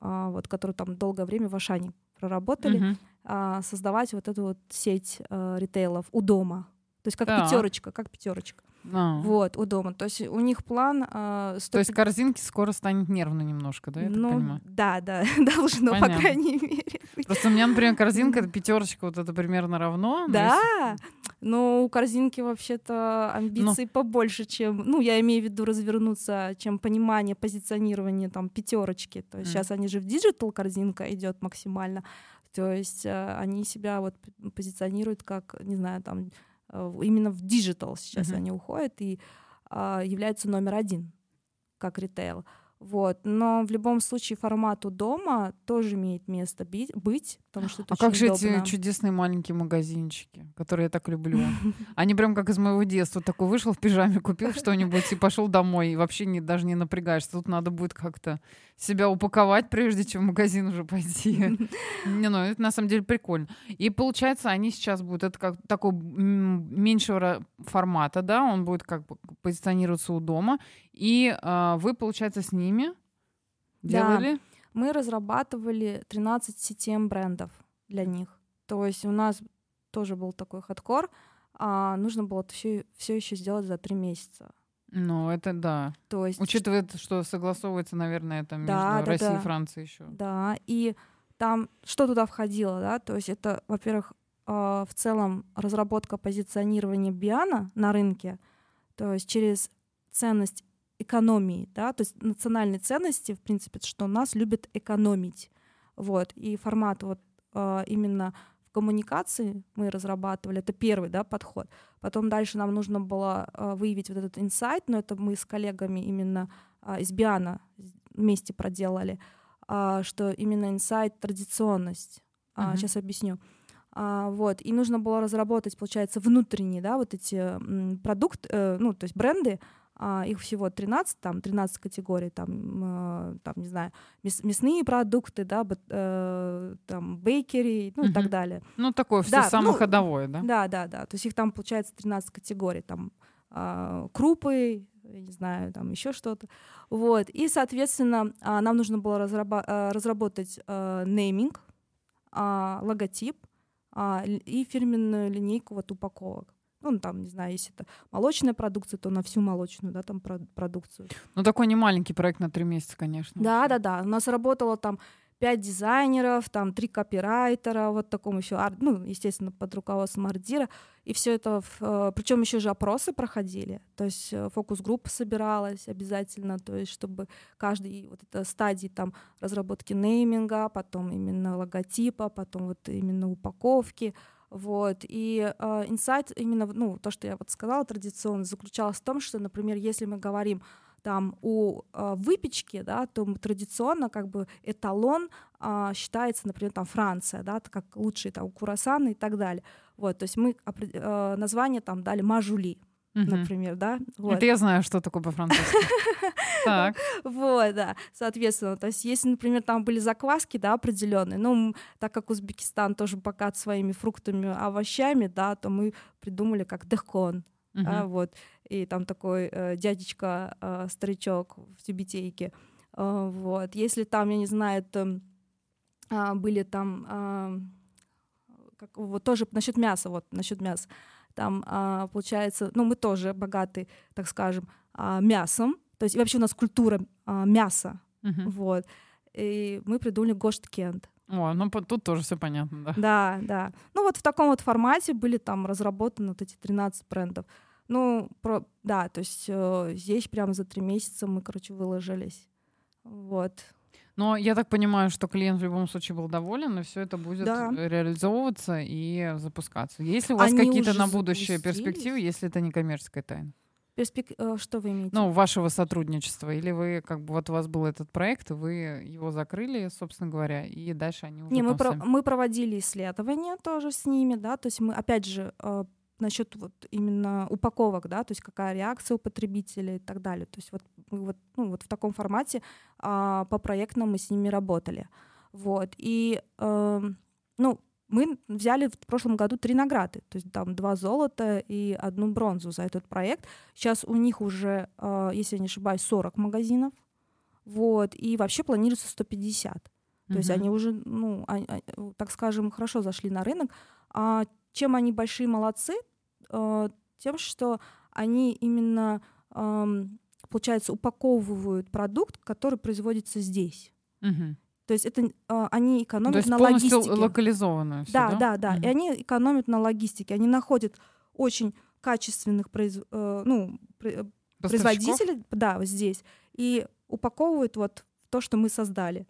а, вот, которые там долгое время в Ашане проработали, угу. создавать вот эту вот сеть а, ритейлов у дома. То есть как да. пятерочка, как пятерочка. А. Вот, у дома. То есть у них план... Э, 100... То есть корзинки скоро станет нервно немножко, да, я ну, так понимаю? Да, да, должно, Понятно. по крайней мере. Просто у меня, например, корзинка, это пятерочка, вот это примерно равно. Да, но у корзинки вообще-то амбиции но... побольше, чем... Ну, я имею в виду развернуться, чем понимание позиционирования там пятерочки. То есть мм. сейчас они же в диджитал корзинка идет максимально. То есть э, они себя вот позиционируют как, не знаю, там именно в диджитал сейчас uh-huh. они уходят и а, являются номер один как ритейл. Вот. Но в любом случае формату дома тоже имеет место быть, потому что это А как же удобно. эти чудесные маленькие магазинчики, которые я так люблю? Они прям как из моего детства. Такой вышел в пижаме, купил что-нибудь и пошел домой. И вообще не, даже не напрягаешься. Тут надо будет как-то себя упаковать, прежде чем в магазин уже пойти. Не, ну это на самом деле прикольно. И получается, они сейчас будут, это как такой меньшего формата, да, он будет как бы позиционироваться у дома. И э, вы, получается, с ними делали? Да. Мы разрабатывали 13 CTM брендов для них. То есть у нас тоже был такой хардкор, а нужно было все, все еще сделать за три месяца. Ну, это да. То есть... Учитывая, что согласовывается, наверное, это между да, да, Россией да. и Францией еще. Да, и там что туда входило, да? То есть это, во-первых, а, в целом разработка позиционирования Биана на рынке, то есть через ценность экономии, да, то есть национальные ценности, в принципе, что нас любят экономить, вот, и формат вот э, именно в коммуникации мы разрабатывали, это первый, да, подход. Потом дальше нам нужно было э, выявить вот этот инсайт, но это мы с коллегами именно э, из Биана вместе проделали, что именно инсайт традиционность. Uh-huh. Uh, сейчас объясню. А, вот, и нужно было разработать, получается, внутренние, да, вот эти м, продукты, э, ну, то есть бренды, а, их всего 13, там 13 категорий, там, э, там не знаю, мяс, мясные продукты, да, э, там, бейкери, ну угу. и так далее. Ну, такое все да, самое ну, ходовое, да? Да, да, да, то есть их там, получается, 13 категорий, там, э, крупы, я не знаю, там еще что-то. Вот. И, соответственно, э, нам нужно было разраба- э, разработать э, нейминг, логотип и фирменную линейку вот упаковок. Ну, там, не знаю, если это молочная продукция, то на всю молочную, да, там продукцию. Ну, такой не маленький проект на три месяца, конечно. Да, да, да. У нас работало там пять дизайнеров, там три копирайтера, вот таком еще, ну, естественно, под руководством ардира, и все это, э, причем еще же опросы проходили, то есть э, фокус-группа собиралась обязательно, то есть чтобы каждый вот это стадии там разработки нейминга, потом именно логотипа, потом вот именно упаковки, вот. И э, именно ну, то, что я вот сказала традиционно, заключалось в том, что, например, если мы говорим там о э, выпечке, да, то традиционно как бы эталон э, считается, например, там Франция, да, как лучшие там курасаны и так далее. Вот, то есть мы э, название там дали мажули, например, да. Вот. Это я знаю, что такое по-французски. Так. Вот, да, соответственно. То есть, если, например, там были закваски, да, определенные, ну, так как Узбекистан тоже богат своими фруктами, овощами, да, то мы придумали как дехкон, да, вот. И там такой э, дядечка, э, старичок в тюбетейке. Э, вот. Если там, я не знаю, это, э, были там... Э, как, вот тоже насчет мяса, вот насчет мяса там, а, получается, ну, мы тоже богаты, так скажем, а, мясом, то есть вообще у нас культура а, мяса, uh-huh. вот, и мы придумали Гошт Кент. О, ну тут тоже все понятно, да. Да, да. Ну вот в таком вот формате были там разработаны вот эти 13 брендов. Ну, про, да, то есть э, здесь прямо за три месяца мы, короче, выложились. Вот. Но я так понимаю, что клиент в любом случае был доволен, и все это будет да. реализовываться и запускаться. Есть ли у вас Они какие-то на будущее перспективы, если это не коммерческая тайна? Перспек... Э, что вы имеете? Ну, вашего сотрудничества. Или вы, как бы, вот у вас был этот проект, вы его закрыли, собственно говоря, и дальше они уже Не, мы, про... мы проводили исследования тоже с ними, да, то есть мы, опять же, э, насчет вот именно упаковок, да, то есть какая реакция у потребителей и так далее. То есть вот вот, ну, вот в таком формате а, по проектам мы с ними работали. Вот. И, э, ну, мы взяли в прошлом году три награды, то есть там два золота и одну бронзу за этот проект. Сейчас у них уже, э, если я не ошибаюсь, 40 магазинов, вот, и вообще планируется 150. То mm-hmm. есть они уже, ну, а, а, так скажем, хорошо зашли на рынок. А чем они большие молодцы? Э, тем, что они именно, э, получается, упаковывают продукт, который производится здесь. Угу. То есть это э, они экономят То есть на полностью логистике. локализованно. Всё, да, да, да, да. Угу. И они экономят на логистике. Они находят очень качественных произ... э, ну, производителей, да, здесь, и упаковывают вот то, что мы создали.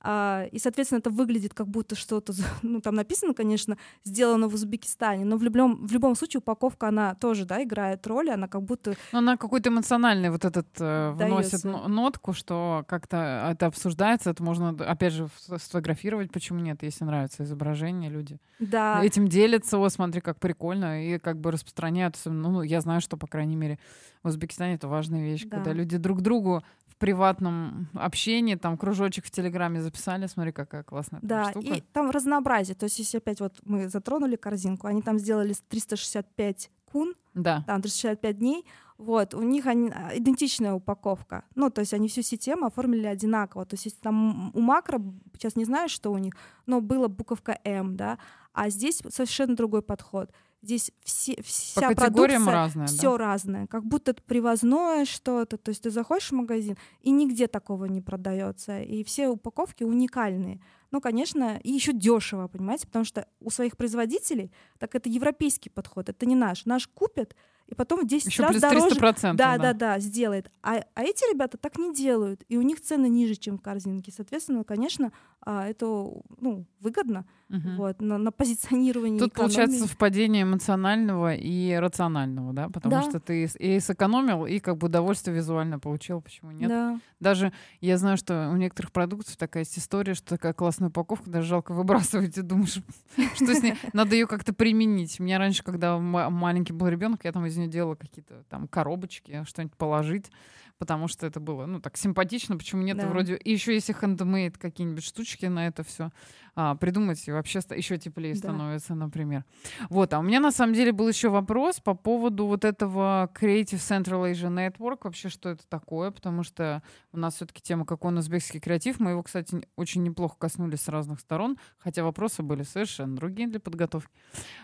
А, и, соответственно, это выглядит как будто что-то, ну, там написано, конечно, сделано в Узбекистане, но в любом, в любом случае упаковка, она тоже, да, играет роль, она как будто... Но она какой-то эмоциональный вот этот э, вносит нотку, что как-то это обсуждается, это можно, опять же, сфотографировать, почему нет, если нравится изображение, люди да. этим делятся, о, смотри, как прикольно, и как бы распространяются, ну, я знаю, что, по крайней мере, в Узбекистане это важная вещь, да. когда люди друг другу приватном общении, там кружочек в Телеграме записали, смотри, какая классная да, штука. и там разнообразие. То есть, если опять вот мы затронули корзинку, они там сделали 365 кун, да. там 365 дней, вот, у них они, а, идентичная упаковка. Ну, то есть они всю систему оформили одинаково. То есть если там у макро, сейчас не знаю, что у них, но была буковка М, да, а здесь совершенно другой подход. Здесь все, вся По продукция, разная, все да? разное, как будто это привозное что-то. То есть ты заходишь в магазин, и нигде такого не продается. И все упаковки уникальные. Ну, конечно, и еще дешево, понимаете, потому что у своих производителей так это европейский подход, это не наш. Наш купят, и потом в 10 Еще раз дороже. Да, да, да, да, сделает. А, а эти ребята так не делают, и у них цены ниже, чем в корзинке. Соответственно, конечно, а, это ну, выгодно угу. вот, на, на позиционировании Тут экономии. получается совпадение эмоционального и рационального, да, потому да. что ты и сэкономил, и как бы удовольствие визуально получил, почему нет? Да. Даже я знаю, что у некоторых продуктов такая есть история, что такая классная упаковка, даже жалко выбрасывать, и думаешь, что с ней, надо ее как-то применить. У меня раньше, когда маленький был ребенок, я там из нее делала какие-то там коробочки, что-нибудь положить потому что это было, ну, так симпатично, почему нет, да. вроде, и еще если handmade какие-нибудь штучки на это все а, придумать, и вообще еще теплее да. становится, например. Вот, а у меня на самом деле был еще вопрос по поводу вот этого Creative Central Asia Network, вообще что это такое, потому что у нас все-таки тема, какой он узбекский креатив, мы его, кстати, очень неплохо коснулись с разных сторон, хотя вопросы были совершенно другие для подготовки.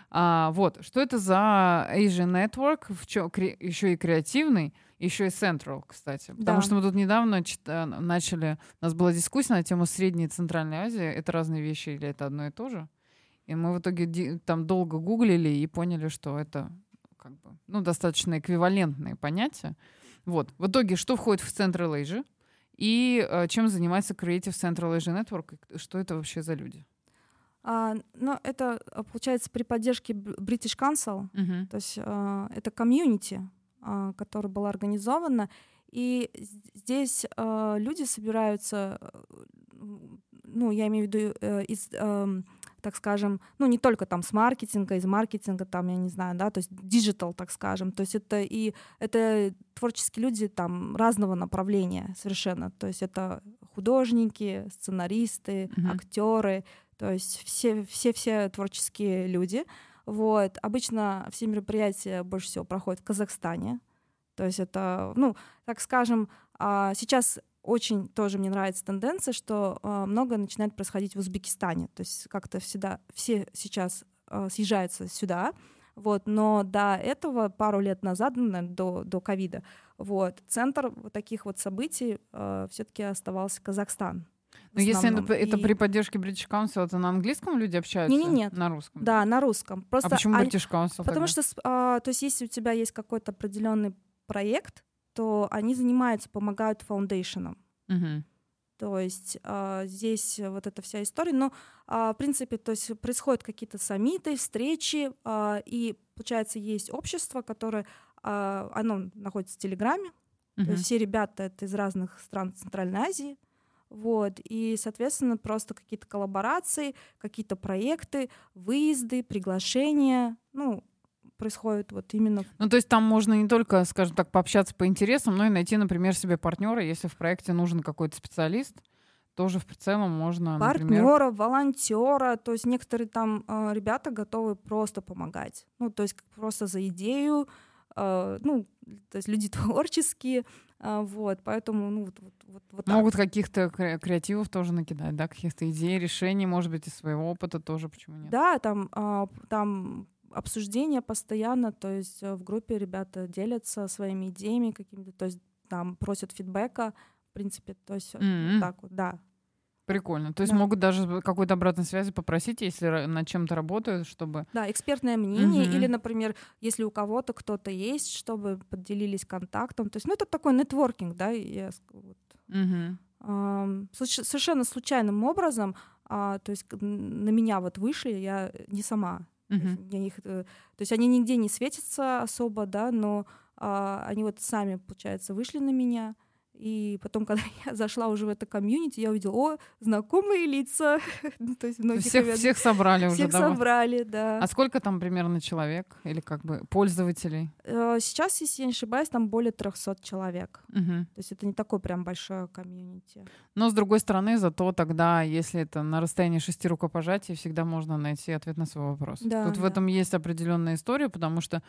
А, вот, что это за Asia Network, в чё, кре, еще и креативный, еще и Central, кстати. Потому да. что мы тут недавно чит- начали... У нас была дискуссия на тему Средней и Центральной Азии. Это разные вещи или это одно и то же? И мы в итоге там долго гуглили и поняли, что это как бы, ну, достаточно эквивалентные понятия. Вот. В итоге, что входит в Central Asia? И э, чем занимается Creative Central Asia Network? И что это вообще за люди? А, ну, это, а, получается, при поддержке British Council, uh-huh. то есть а, это комьюнити, которая была организована. И здесь а, люди собираются, ну, я имею в виду э, из эм, так скажем, ну, не только там с маркетинга, из маркетинга, там, я не знаю, да, то есть диджитал, так скажем, то есть это и это творческие люди там разного направления совершенно, то есть это художники, сценаристы, mm-hmm. актеры, то есть все, все, все творческие люди, вот. Обычно все мероприятия больше всего проходят в Казахстане, то есть это, ну, так скажем, а, сейчас очень тоже мне нравится тенденция, что э, многое начинает происходить в Узбекистане. То есть как-то всегда все сейчас э, съезжаются сюда, вот, но до этого, пару лет назад, ну, наверное, до, до ковида, вот, центр вот таких вот событий э, все-таки оставался Казахстан. Но если это, это при поддержке British Council, это на английском люди общаются? Не, не, нет. На русском? Да, на русском. Просто а почему British Council? Потому тогда? что, а, то есть, если у тебя есть какой-то определенный проект, то они занимаются, помогают фаундейшенам. Угу. То есть э, здесь вот эта вся история. Но, э, в принципе, то есть происходят какие-то саммиты, встречи, э, и, получается, есть общество, которое, э, оно находится в Телеграме. Uh-huh. То есть все ребята это из разных стран Центральной Азии. Вот, и, соответственно, просто какие-то коллаборации, какие-то проекты, выезды, приглашения, ну, происходит вот именно. Ну, то есть там можно не только, скажем так, пообщаться по интересам, но и найти, например, себе партнера, если в проекте нужен какой-то специалист тоже в целом можно партнера, например... волонтера, то есть некоторые там э, ребята готовы просто помогать, ну то есть просто за идею, э, ну то есть люди творческие, вот, поэтому ну вот вот вот, вот могут так. каких-то креативов тоже накидать, да, каких-то идей, решений, может быть, из своего опыта тоже, почему нет? Да, там э, там обсуждения постоянно, то есть э, в группе ребята делятся своими идеями какими-то, то есть там просят фидбэка, в принципе, то есть mm-hmm. вот так вот, да. Прикольно. То есть да. могут даже какой-то обратной связи попросить, если над чем-то работают, чтобы... Да, экспертное мнение, mm-hmm. или, например, если у кого-то кто-то есть, чтобы поделились контактом. То есть, ну, это такой нетворкинг, да, я вот. Mm-hmm. Эм, совершенно случайным образом, а, то есть на меня вот вышли, я не сама Uh-huh. Для них, э, то есть они нигде не светятся особо, да, но а, они вот сами, получается, вышли на меня. И потом, когда я зашла уже в это комьюнити, я увидела, о, знакомые лица. Ну, то есть всех, всех собрали всех уже, да? собрали, да. А сколько там примерно человек или как бы пользователей? Э, сейчас, если я не ошибаюсь, там более 300 человек. Угу. То есть это не такое прям большое комьюнити. Но, с другой стороны, зато тогда, если это на расстоянии шести рукопожатий, всегда можно найти ответ на свой вопрос. Да, Тут да. в этом есть определенная история, потому что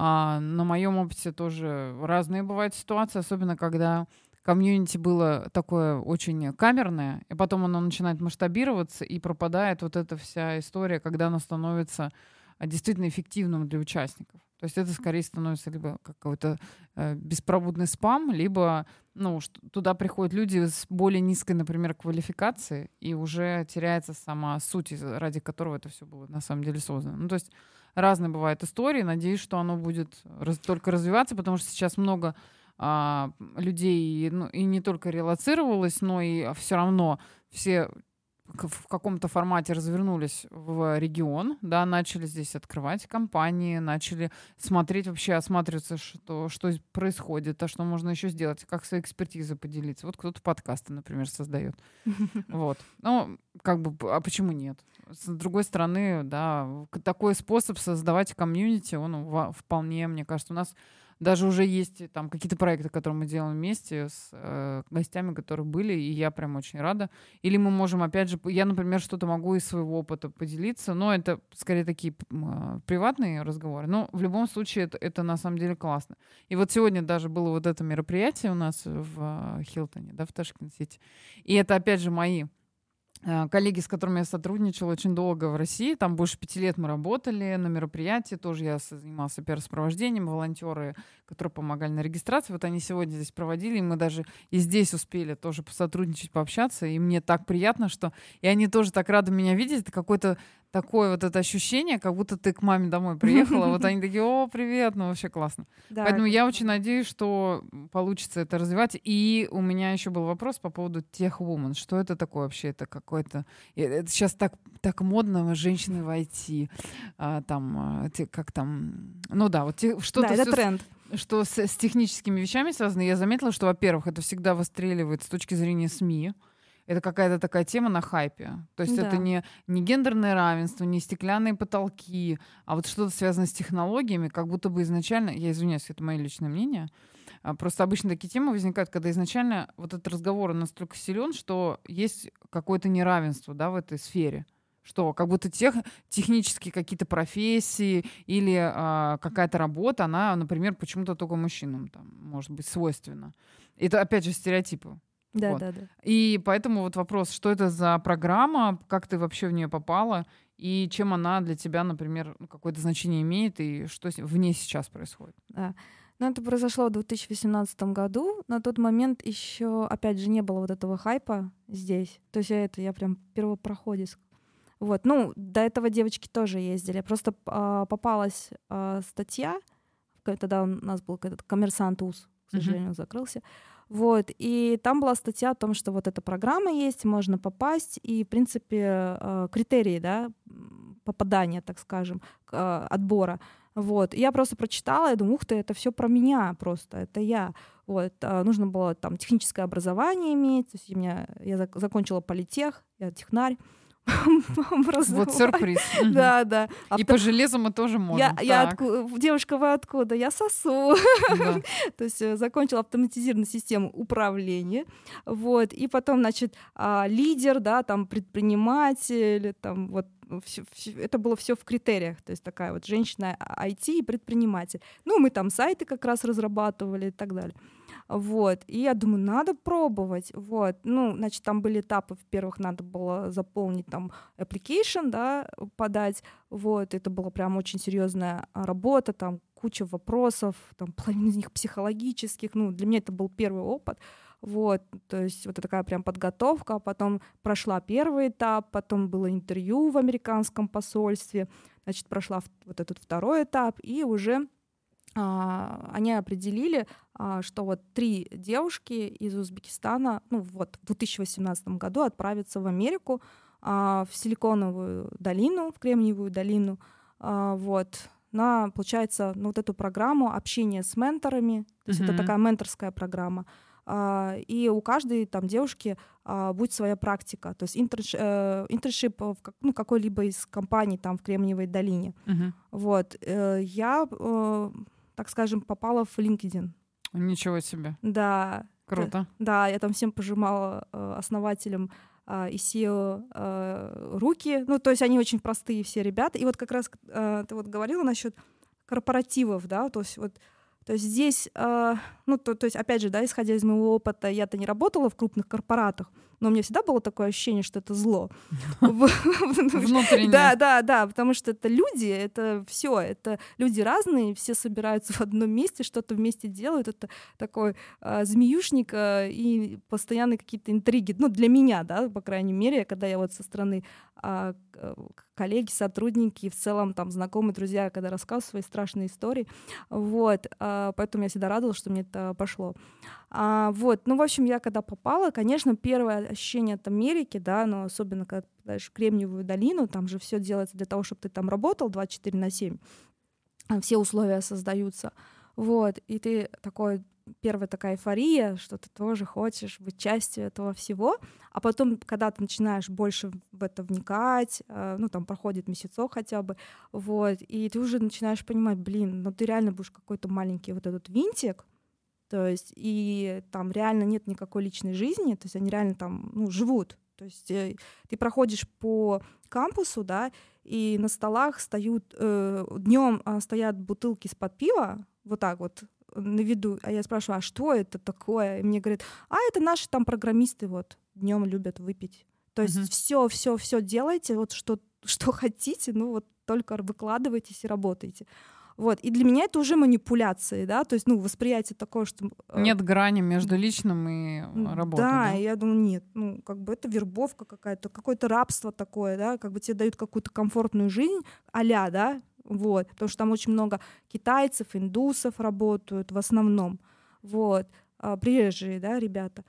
а, на моем опыте тоже разные бывают ситуации, особенно когда комьюнити было такое очень камерное, и потом оно начинает масштабироваться, и пропадает вот эта вся история, когда оно становится а, действительно эффективным для участников. То есть это скорее становится либо какой-то э, беспробудный спам, либо ну, туда приходят люди с более низкой, например, квалификацией, и уже теряется сама суть, ради которого это все было на самом деле создано. Ну, то есть разные бывают истории. Надеюсь, что оно будет раз, только развиваться, потому что сейчас много а, людей ну, и не только релацировалось, но и все равно все в каком-то формате развернулись в регион, да, начали здесь открывать компании, начали смотреть вообще, осматриваться, что, что происходит, а что можно еще сделать, как свои экспертизы поделиться. Вот кто-то подкасты, например, создает. Вот. Ну, как бы, а почему нет? С другой стороны, да, такой способ создавать комьюнити, он вполне, мне кажется, у нас даже уже есть э, там какие-то проекты, которые мы делаем вместе с э, гостями, которые были, и я прям очень рада. Или мы можем, опять же, я, например, что-то могу из своего опыта поделиться, но это скорее такие э, приватные разговоры. Но в любом случае это, это на самом деле классно. И вот сегодня даже было вот это мероприятие у нас в Хилтоне, да, в Ташкент-Сити. И это, опять же, мои Э, коллеги, с которыми я сотрудничала очень долго в России, там больше пяти лет мы работали на мероприятии, тоже я занимался пиар-сопровождением, волонтеры, которые помогали на регистрации, вот они сегодня здесь проводили, и мы даже и здесь успели тоже посотрудничать, пообщаться, и мне так приятно, что и они тоже так рады меня видеть, это какой-то такое вот это ощущение, как будто ты к маме домой приехала. Вот они такие, о, привет, ну вообще классно. Да, Поэтому я очень надеюсь, что получится это развивать. И у меня еще был вопрос по поводу тех woman. Что это такое вообще? Это какой-то... Э, это сейчас так, так модно, женщины в IT. А, там, а, как там... Ну да, вот что-то... Да, это тренд что с, с техническими вещами связано, я заметила, что, во-первых, это всегда выстреливает с точки зрения СМИ, это какая-то такая тема на хайпе. То есть да. это не, не гендерное равенство, не стеклянные потолки, а вот что-то связано с технологиями, как будто бы изначально, я извиняюсь, это мое личное мнение, а, Просто обычно такие темы возникают, когда изначально вот этот разговор настолько силен, что есть какое-то неравенство да, в этой сфере. Что как будто тех, технические какие-то профессии или а, какая-то работа, она, например, почему-то только мужчинам там, может быть свойственна. Это опять же стереотипы. Да, вот. да, да. И поэтому вот вопрос, что это за программа, как ты вообще в нее попала, и чем она для тебя, например, ну, какое-то значение имеет, и что в ней сейчас происходит? Да. Ну, это произошло в 2018 году. На тот момент еще, опять же, не было вот этого хайпа здесь. То есть я это, я прям первопроходец. Вот, ну, до этого девочки тоже ездили. Просто э, попалась э, статья, тогда у нас был этот коммерсант УЗ, к сожалению, mm-hmm. закрылся. Вот, и там была статья о том, что вот эта программа есть, можно попасть, и, в принципе, э, критерии, да, попадания, так скажем, э, отбора. Вот, я просто прочитала, я думаю, ух ты, это все про меня просто, это я. Вот, э, нужно было там техническое образование иметь, то есть у меня, я закончила политех, я технарь, Вот сюрприз. Да, да. И по железу мы тоже можем. Я девушка, вы откуда? Я сосу. То есть э, закончила автоматизированную систему управления. Вот. И потом, значит, а, лидер, да, там предприниматель, там вот это было все в критериях, то есть такая вот женщина IT и предприниматель. Ну, мы там сайты как раз разрабатывали и так далее. Вот. И я думаю, надо пробовать. Вот. Ну, значит, там были этапы. Во-первых, надо было заполнить там application, да, подать. Вот. Это была прям очень серьезная работа, там куча вопросов, там половина из них психологических. Ну, для меня это был первый опыт. Вот, то есть вот такая прям подготовка, а потом прошла первый этап, потом было интервью в американском посольстве, значит, прошла вот этот второй этап, и уже они определили, а, что вот три девушки из Узбекистана, ну вот в 2018 году отправятся в Америку, а, в Силиконовую долину, в Кремниевую долину, вот, на, получается, ну, вот эту программу общения с менторами, то есть mm-hmm. это такая менторская программа, и у каждой там девушки будет своя практика, то есть интершип э, в ну, какой-либо из компаний там в Кремниевой долине. Mm-hmm. Вот, э, я э, так скажем, попала в LinkedIn. Ничего себе. Да. Круто. Да, я там всем пожимала э, основателям э, и SEO э, руки. Ну, то есть они очень простые все ребята. И вот как раз ты вот говорила насчет корпоративов, да, то есть вот то есть здесь, ну, то, то есть, опять же, да, исходя из моего опыта, я-то не работала в крупных корпоратах, но у меня всегда было такое ощущение, что это зло. Да, да, да, потому что это люди, это все, это люди разные, все собираются в одном месте, что-то вместе делают, это такой а, змеюшник а, и постоянные какие-то интриги, ну, для меня, да, по крайней мере, когда я вот со стороны а, коллеги, сотрудники, в целом там знакомые, друзья, когда рассказывают свои страшные истории, вот, поэтому я всегда радовалась, что мне это пошло. Вот, ну, в общем, я когда попала, конечно, первое ощущение от Америки, да, но особенно когда ты в Кремниевую долину, там же все делается для того, чтобы ты там работал 24 на 7, а все условия создаются, вот, и ты такой первая такая эйфория, что ты тоже хочешь быть частью этого всего, а потом, когда ты начинаешь больше в это вникать, э, ну, там проходит месяцок хотя бы, вот, и ты уже начинаешь понимать, блин, ну ты реально будешь какой-то маленький вот этот винтик, то есть, и там реально нет никакой личной жизни, то есть они реально там, ну, живут. То есть э, ты проходишь по кампусу, да, и на столах стоят, э, днем э, стоят бутылки с-под пива, вот так вот, на виду. А я спрашиваю, а что это такое? И мне говорят, а это наши там программисты вот днем любят выпить. То есть uh-huh. все, все, все делайте, вот что, что хотите, ну вот только выкладывайтесь и работайте. Вот. И для меня это уже манипуляции, да, то есть, ну, восприятие такое, что... Э, нет грани между личным и работой. Да, да? я думаю, нет, ну, как бы это вербовка какая-то, какое-то рабство такое, да, как бы тебе дают какую-то комфортную жизнь а да, вот, потому что там очень много китайцев, индусов работают в основном, вот, а, приезжие, да, ребята.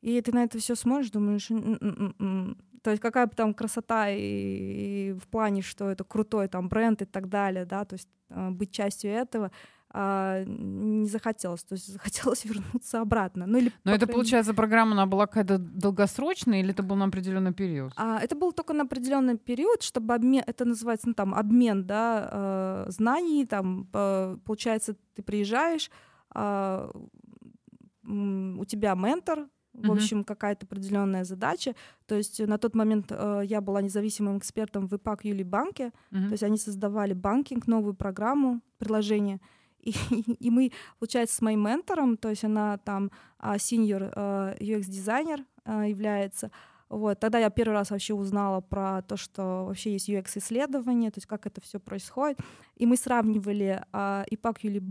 И ты на это все смотришь, думаешь, М-м-м-м". То есть какая бы там красота и, и в плане, что это крутой там бренд и так далее, да, то есть э, быть частью этого, а, не захотелось, то есть захотелось вернуться обратно. Ну, или, Но это, крайней... получается, программа, она была какая-то долгосрочная или это был на определенный период? А, это был только на определенный период, чтобы обмен, это называется, ну, там, обмен, да, э, знаний, там, э, получается, ты приезжаешь, э, у тебя ментор, в общем, какая-то определенная задача. То есть на тот момент э, я была независимым экспертом в ИПАК Юли банке. Uh-huh. То есть они создавали банкинг, новую программу, приложение. И, и мы, получается, с моим ментором, то есть она там сеньор uh, UX-дизайнер uh, является, вот, тогда я первый раз вообще узнала про то, что вообще есть UX-исследование, то есть как это все происходит. И мы сравнивали uh, IPAC Юли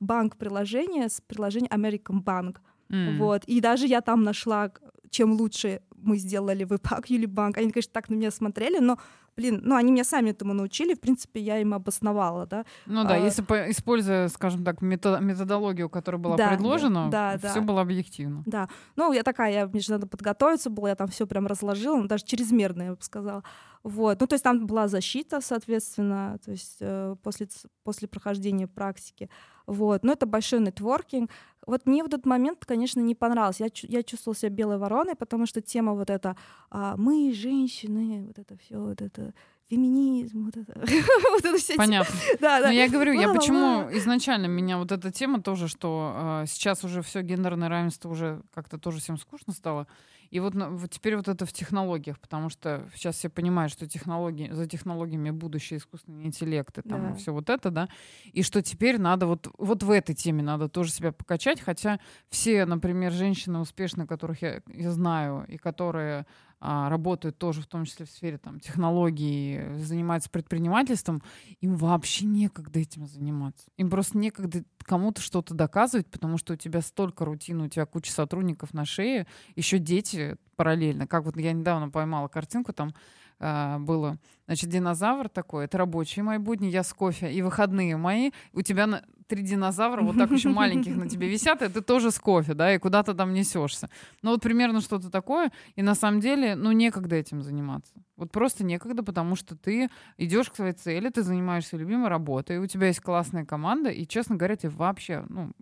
банк приложение с приложением American Bank. Mm. Вот. И даже я там нашла, чем лучше мы сделали в IPAC Юли банк. Они, конечно, так на меня смотрели, но блин, ну они меня сами этому научили, в принципе, я им обосновала, да. Ну да, а, если по, используя, скажем так, методологию, которая была да, предложена, да, да, все да. было объективно. Да, ну я такая, я, мне же надо подготовиться было, я там все прям разложила, ну, даже чрезмерно, я бы сказала. Вот, ну то есть там была защита, соответственно, то есть э, после, после прохождения практики. Вот, но это большой нетворкинг. Вот мне в этот момент, конечно, не понравилось. Я, я чувствовала себя белой вороной, потому что тема вот эта а, «мы, женщины», вот это все, вот это феминизм, вот это, вот это все Понятно. Да, да. Но я говорю, я почему изначально меня вот эта тема тоже, что э, сейчас уже все гендерное равенство уже как-то тоже всем скучно стало. И вот, вот теперь вот это в технологиях, потому что сейчас все понимают, что технологии, за технологиями будущее искусственный интеллект и там да. все вот это, да, и что теперь надо вот, вот в этой теме надо тоже себя покачать, хотя все, например, женщины успешные, которых я, я знаю, и которые работают тоже в том числе в сфере там, технологий, занимаются предпринимательством, им вообще некогда этим заниматься. Им просто некогда кому-то что-то доказывать, потому что у тебя столько рутины, у тебя куча сотрудников на шее, еще дети параллельно. Как вот я недавно поймала картинку, там э, было, значит, динозавр такой, это рабочие мои будни, я с кофе, и выходные мои, у тебя три динозавра вот так очень маленьких на тебе висят, и ты тоже с кофе, да, и куда-то там несешься. Ну вот примерно что-то такое, и на самом деле, ну некогда этим заниматься. Вот просто некогда, потому что ты идешь к своей цели, ты занимаешься любимой работой, у тебя есть классная команда, и, честно говоря, тебя вообще, ну,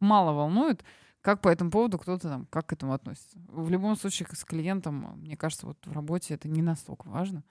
мало волнует, как по этому поводу кто-то там, как к этому относится. В любом случае, с клиентом, мне кажется, вот в работе это не настолько важно.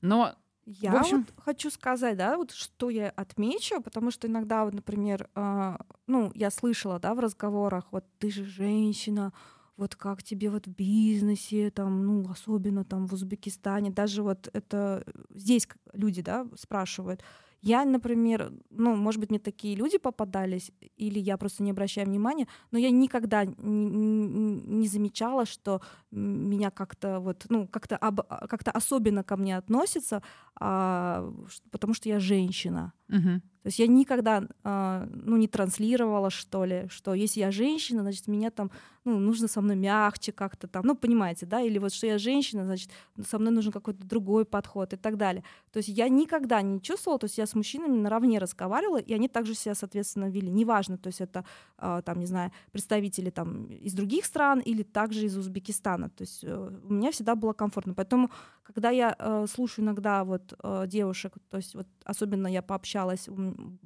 Но я в общем... вот хочу сказать, да, вот что я отмечу, потому что иногда, вот, например, э, ну, я слышала, да, в разговорах, вот ты же женщина, вот как тебе вот в бизнесе, там, ну, особенно там в Узбекистане, даже вот это здесь люди, да, спрашивают, я, например, ну, может быть, мне такие люди попадались, или я просто не обращаю внимания, но я никогда не, не замечала, что меня как-то вот, ну, как-то об, как-то особенно ко мне относятся, а, потому что я женщина. Угу. То есть я никогда, э, ну, не транслировала, что ли, что если я женщина, значит, меня там, ну, нужно со мной мягче как-то там, ну, понимаете, да, или вот что я женщина, значит, со мной нужен какой-то другой подход и так далее. То есть я никогда не чувствовала, то есть я с мужчинами наравне разговаривала, и они также себя, соответственно, вели. Неважно, то есть это, э, там, не знаю, представители там из других стран или также из Узбекистана. То есть э, у меня всегда было комфортно. Поэтому, когда я э, слушаю иногда вот э, девушек, то есть вот особенно я пообщалась,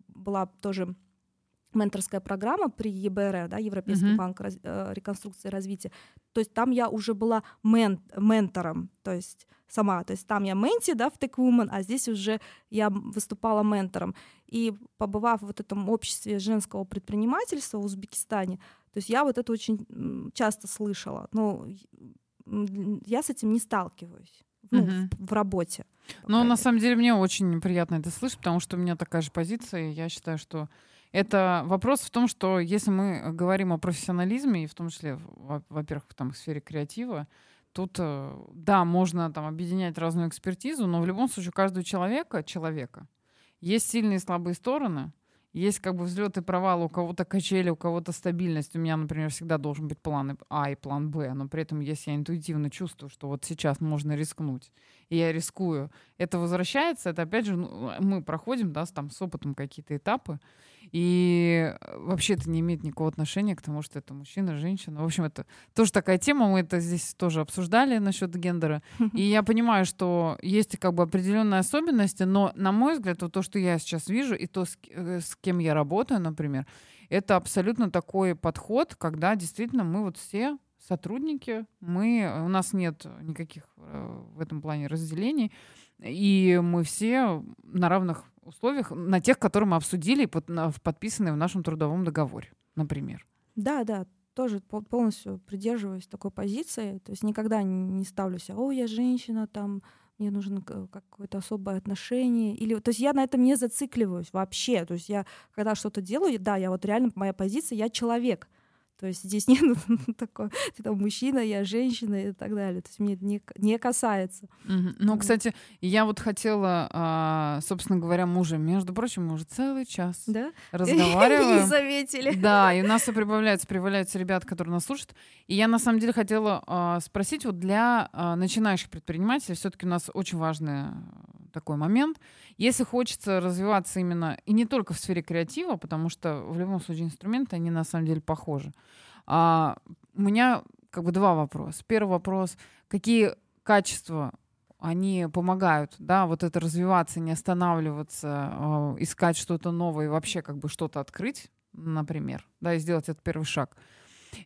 была тоже менторская программа при ЕБР, да, Европейский uh-huh. банк раз, э, реконструкции и развития. То есть там я уже была мен, ментором, то есть сама. То есть там я менти, да, в TechWoman, а здесь уже я выступала ментором. И побывав в вот этом обществе женского предпринимательства в Узбекистане, то есть я вот это очень часто слышала. Но я с этим не сталкиваюсь ну, угу. в, в работе. Ну, на самом деле, мне очень приятно это слышать, потому что у меня такая же позиция. И я считаю, что это вопрос в том, что если мы говорим о профессионализме, и в том числе, во-первых, там, в сфере креатива, тут, э, да, можно там объединять разную экспертизу, но в любом случае у каждого человека, человека есть сильные и слабые стороны — есть как бы взлеты и провалы, у кого-то качели, у кого-то стабильность. У меня, например, всегда должен быть план А и план Б, но при этом, если я интуитивно чувствую, что вот сейчас можно рискнуть, и я рискую, это возвращается, это опять же ну, мы проходим, да, там, с опытом какие-то этапы, И вообще это не имеет никакого отношения к тому, что это мужчина, женщина. В общем, это тоже такая тема, мы это здесь тоже обсуждали насчет гендера. И я понимаю, что есть как бы определенные особенности, но, на мой взгляд, вот то, что я сейчас вижу, и то, с, э, кем я работаю, например, это абсолютно такой подход, когда действительно мы вот все сотрудники, мы, у нас нет никаких э, в этом плане разделений, и мы все на равных условиях, на тех, которые мы обсудили подписанные в нашем трудовом договоре, например. Да, да, тоже полностью придерживаюсь такой позиции, то есть никогда не ставлю себя, о, я женщина, там, мне нужно какое-то особое отношение. Или, то есть я на этом не зацикливаюсь вообще. То есть я, когда что-то делаю, да, я вот реально, моя позиция, я человек. То есть здесь нет такого, ты там мужчина, я женщина и так далее. То есть мне это не, не касается. Mm-hmm. Ну, кстати, я вот хотела, а, собственно говоря, мужа, между прочим, мы уже целый час да? разговариваем. Не заметили. Да, и у нас все прибавляется, прибавляются ребята, которые нас слушают. И я на самом деле хотела а, спросить вот для а, начинающих предпринимателей, все-таки у нас очень важный такой момент. Если хочется развиваться именно, и не только в сфере креатива, потому что в любом случае инструменты, они на самом деле похожи. А, у меня как бы два вопроса. Первый вопрос, какие качества они помогают, да, вот это развиваться, не останавливаться, э, искать что-то новое и вообще как бы что-то открыть, например, да, и сделать этот первый шаг.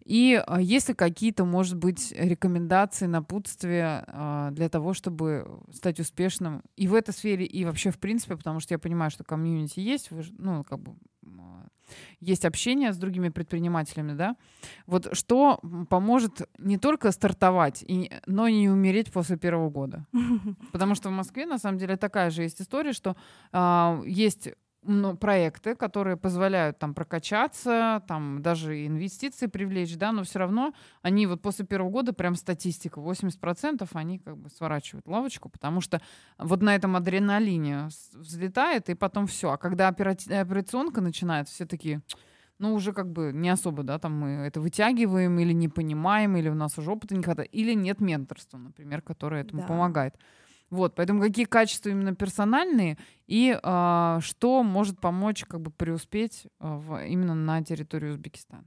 И а, есть ли какие-то, может быть, рекомендации, напутствия а, для того, чтобы стать успешным и в этой сфере, и вообще в принципе, потому что я понимаю, что комьюнити есть, вы, ну, как бы есть общение с другими предпринимателями, да, вот что поможет не только стартовать, и, но и не умереть после первого года. Потому что в Москве, на самом деле, такая же есть история, что э, есть ну, проекты, которые позволяют там прокачаться, там даже инвестиции привлечь, да, но все равно они вот после первого года прям статистика, 80% они как бы сворачивают лавочку, потому что вот на этом адреналине взлетает, и потом все. А когда операционка начинается, все такие, ну, уже как бы не особо, да, там мы это вытягиваем или не понимаем, или у нас уже опыта не хватает, или нет менторства, например, которое этому да. помогает. Вот, поэтому какие качества именно персональные и э, что может помочь как бы преуспеть э, в, именно на территории Узбекистана?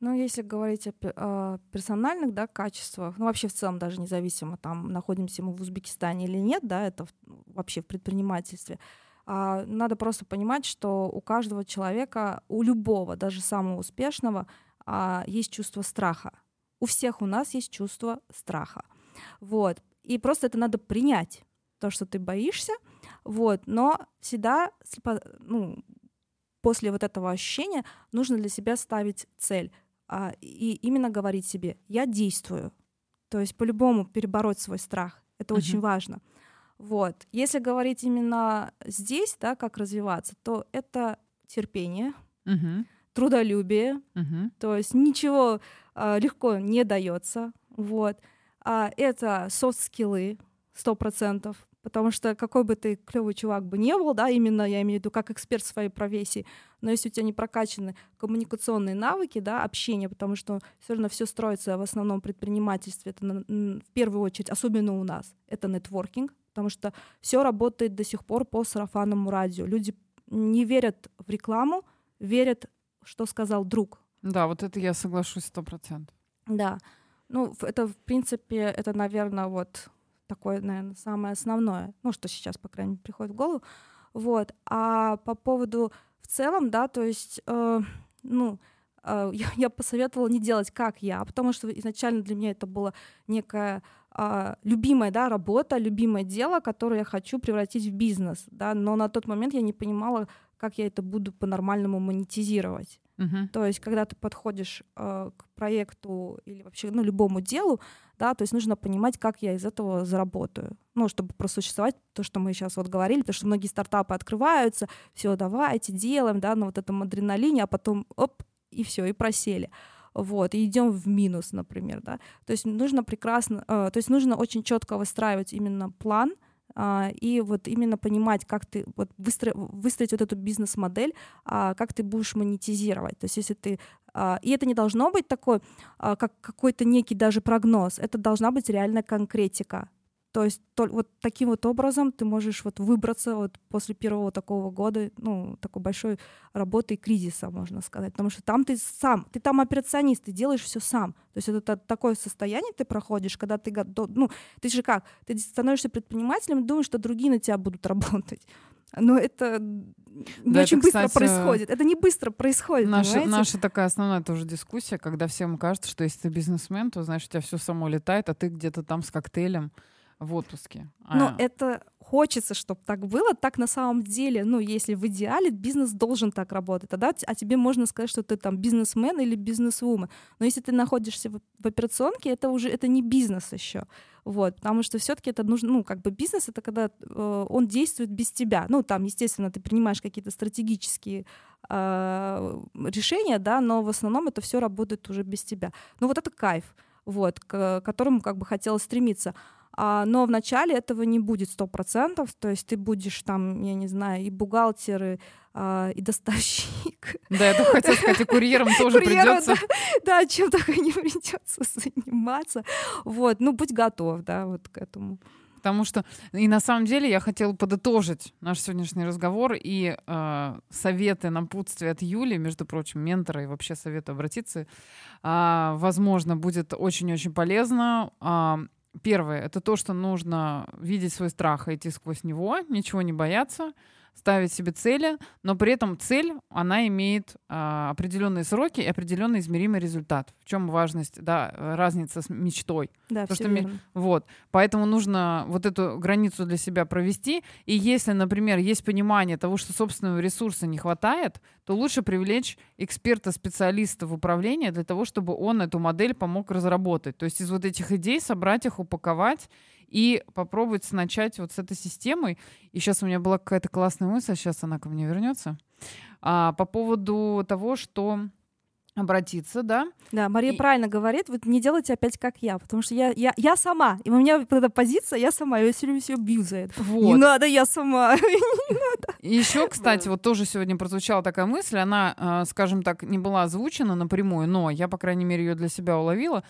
Ну, если говорить о, о персональных да, качествах, ну, вообще в целом даже независимо, там, находимся мы в Узбекистане или нет, да, это в, вообще в предпринимательстве, а, надо просто понимать, что у каждого человека, у любого, даже самого успешного, а, есть чувство страха. У всех у нас есть чувство страха. Вот. И просто это надо принять, то, что ты боишься, вот, но всегда, ну, после вот этого ощущения нужно для себя ставить цель а, и именно говорить себе, я действую, то есть по-любому перебороть свой страх, это uh-huh. очень важно. Вот, если говорить именно здесь, да, как развиваться, то это терпение, uh-huh. трудолюбие, uh-huh. то есть ничего а, легко не дается, вот. А, это софт-скиллы, сто процентов, потому что какой бы ты клевый чувак бы не был, да, именно я имею в виду как эксперт в своей профессии, но если у тебя не прокачаны коммуникационные навыки, да, общение, потому что все равно все строится в основном предпринимательстве, это на, в первую очередь, особенно у нас, это нетворкинг, потому что все работает до сих пор по сарафанному радио. Люди не верят в рекламу, верят, что сказал друг. Да, вот это я соглашусь сто процентов. Да. Ну, это, в принципе, это, наверное, вот такое, наверное, самое основное, ну, что сейчас, по крайней мере, приходит в голову. Вот. А по поводу в целом, да, то есть, э, ну, э, я, посоветовала не делать как я, потому что изначально для меня это было некая э, любимая, да, работа, любимое дело, которое я хочу превратить в бизнес, да, но на тот момент я не понимала, как я это буду по-нормальному монетизировать. Uh-huh. То есть, когда ты подходишь э, к проекту или вообще ну, любому делу, да, то есть нужно понимать, как я из этого заработаю. Ну, чтобы просуществовать то, что мы сейчас вот говорили, потому что многие стартапы открываются, все, давайте, делаем, да, на вот этом адреналине, а потом оп, и все, и просели вот, и идем в минус, например, да. То есть нужно прекрасно, э, то есть нужно очень четко выстраивать именно план, и вот именно понимать, как ты вот выстро, выстроить вот эту бизнес-модель, а, как ты будешь монетизировать. То есть если ты а, и это не должно быть такой, как какой-то некий даже прогноз, это должна быть реальная конкретика. То есть то, вот таким вот образом ты можешь вот выбраться вот после первого такого года, ну, такой большой работы и кризиса, можно сказать. Потому что там ты сам, ты там операционист, ты делаешь все сам. То есть это такое состояние ты проходишь, когда ты, ну, ты же как, ты становишься предпринимателем думаешь, что другие на тебя будут работать. Но это не да, очень это, быстро кстати, происходит. Это не быстро происходит. Наша, наша такая основная тоже дискуссия, когда всем кажется, что если ты бизнесмен, то знаешь, у тебя все само летает, а ты где-то там с коктейлем в отпуске. Но а... это хочется, чтобы так было, так на самом деле, ну, если в идеале бизнес должен так работать, тогда а тебе можно сказать, что ты там бизнесмен или бизнесвумен. Но если ты находишься в, в операционке, это уже это не бизнес еще. Вот, потому что все-таки это нужно, ну, как бы бизнес это когда э, он действует без тебя. Ну, там, естественно, ты принимаешь какие-то стратегические э, решения, да, но в основном это все работает уже без тебя. Ну, вот это кайф, вот, к которому как бы хотелось стремиться. А, но вначале этого не будет сто процентов, то есть ты будешь там, я не знаю, и бухгалтер, и, а, и доставщик. Да, я только хотела сказать, и курьером тоже придется. Да, чем только не придется заниматься. Вот, ну будь готов, да, вот к этому. Потому что и на самом деле я хотела подытожить наш сегодняшний разговор и э, советы, напутствия от Юли, между прочим, ментора и вообще советы обратиться, э, возможно, будет очень-очень полезно. Э, Первое — это то, что нужно видеть свой страх и идти сквозь него, ничего не бояться — ставить себе цели, но при этом цель, она имеет а, определенные сроки и определенный измеримый результат. В чем важность, да, разница с мечтой. Да, все что верно. Вот. Поэтому нужно вот эту границу для себя провести. И если, например, есть понимание того, что собственного ресурса не хватает, то лучше привлечь эксперта-специалиста в управлении для того, чтобы он эту модель помог разработать. То есть из вот этих идей собрать их, упаковать и попробовать начать вот с этой системой. И сейчас у меня была какая-то классная мысль, сейчас она ко мне вернется, а, по поводу того, что обратиться, да. Да, Мария и... правильно говорит, вот не делайте опять как я, потому что я, я, я сама, и у меня вот эта позиция, я сама, я все время все бью за это. Вот. Не надо, я сама. Еще, кстати, вот тоже сегодня прозвучала такая мысль, она, а, скажем так, не была озвучена напрямую, но я, по крайней мере, ее для себя уловила,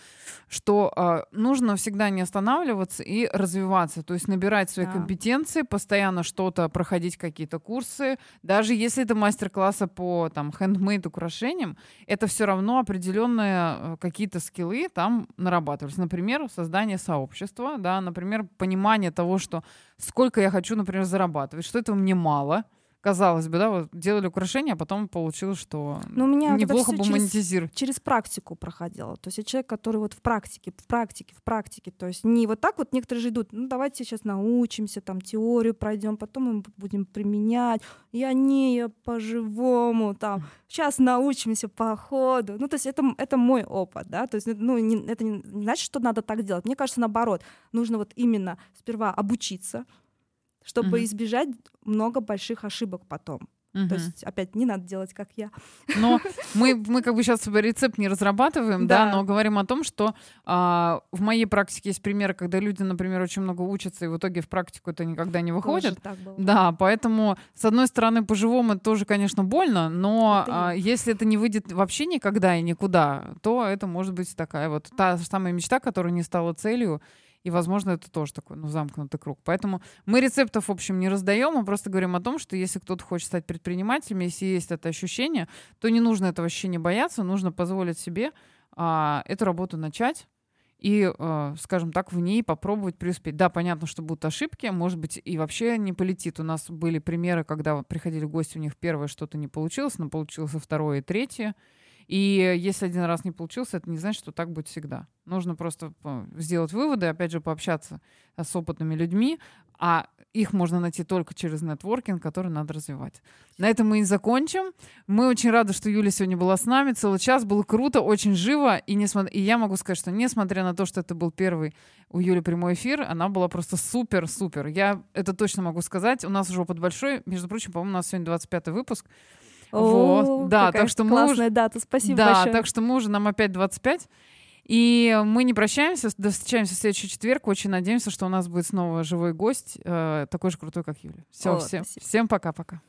что а, нужно всегда не останавливаться и развиваться, то есть набирать свои да. компетенции, постоянно что-то проходить, какие-то курсы, даже если это мастер-классы по там хендмейд украшениям, это все равно определенные э, какие-то скиллы там нарабатывались. Например, создание сообщества, да, например, понимание того, что сколько я хочу, например, зарабатывать, что этого мне мало — казалось бы, да, вот делали украшения, а потом получилось, что ну, у меня неплохо бы монетизировать. Через, через практику проходило. То есть я человек, который вот в практике, в практике, в практике. То есть не вот так вот некоторые же идут, ну давайте сейчас научимся, там теорию пройдем, потом мы будем применять. Я не, я по-живому, там, сейчас научимся по ходу. Ну то есть это, это мой опыт, да, то есть ну, не, это не значит, что надо так делать. Мне кажется, наоборот, нужно вот именно сперва обучиться, чтобы угу. избежать много больших ошибок потом. Угу. То есть, опять, не надо делать, как я. Но мы, мы как бы сейчас рецепт не разрабатываем, да, да но говорим о том, что а, в моей практике есть примеры, когда люди, например, очень много учатся, и в итоге в практику это никогда не выходит. Да, поэтому, с одной стороны, по-живому это тоже, конечно, больно, но а, если это не выйдет вообще никогда и никуда, то это может быть такая вот та самая мечта, которая не стала целью, и, возможно, это тоже такой, ну, замкнутый круг. Поэтому мы рецептов, в общем, не раздаем, мы просто говорим о том, что если кто-то хочет стать предпринимателем, если есть это ощущение, то не нужно этого ощущения бояться, нужно позволить себе а, эту работу начать и, э, скажем так, в ней попробовать преуспеть. Да, понятно, что будут ошибки, может быть, и вообще не полетит. У нас были примеры, когда приходили гости, у них первое что-то не получилось, но получилось второе и третье. И если один раз не получился, это не значит, что так будет всегда. Нужно просто сделать выводы, опять же, пообщаться с опытными людьми, а их можно найти только через нетворкинг, который надо развивать. На этом мы и закончим. Мы очень рады, что Юля сегодня была с нами. Целый час было круто, очень живо. И, несмотря... и я могу сказать, что несмотря на то, что это был первый у Юли прямой эфир, она была просто супер-супер. Я это точно могу сказать. У нас уже опыт большой. Между прочим, по-моему, у нас сегодня 25 выпуск. Вот, да, так что мы уже... дата, спасибо да, большое. так что мы уже, нам опять 25. И мы не прощаемся, встречаемся в следующий четверг. Очень надеемся, что у нас будет снова живой гость, э, такой же крутой, как Юля. Все, О, всем, всем пока-пока.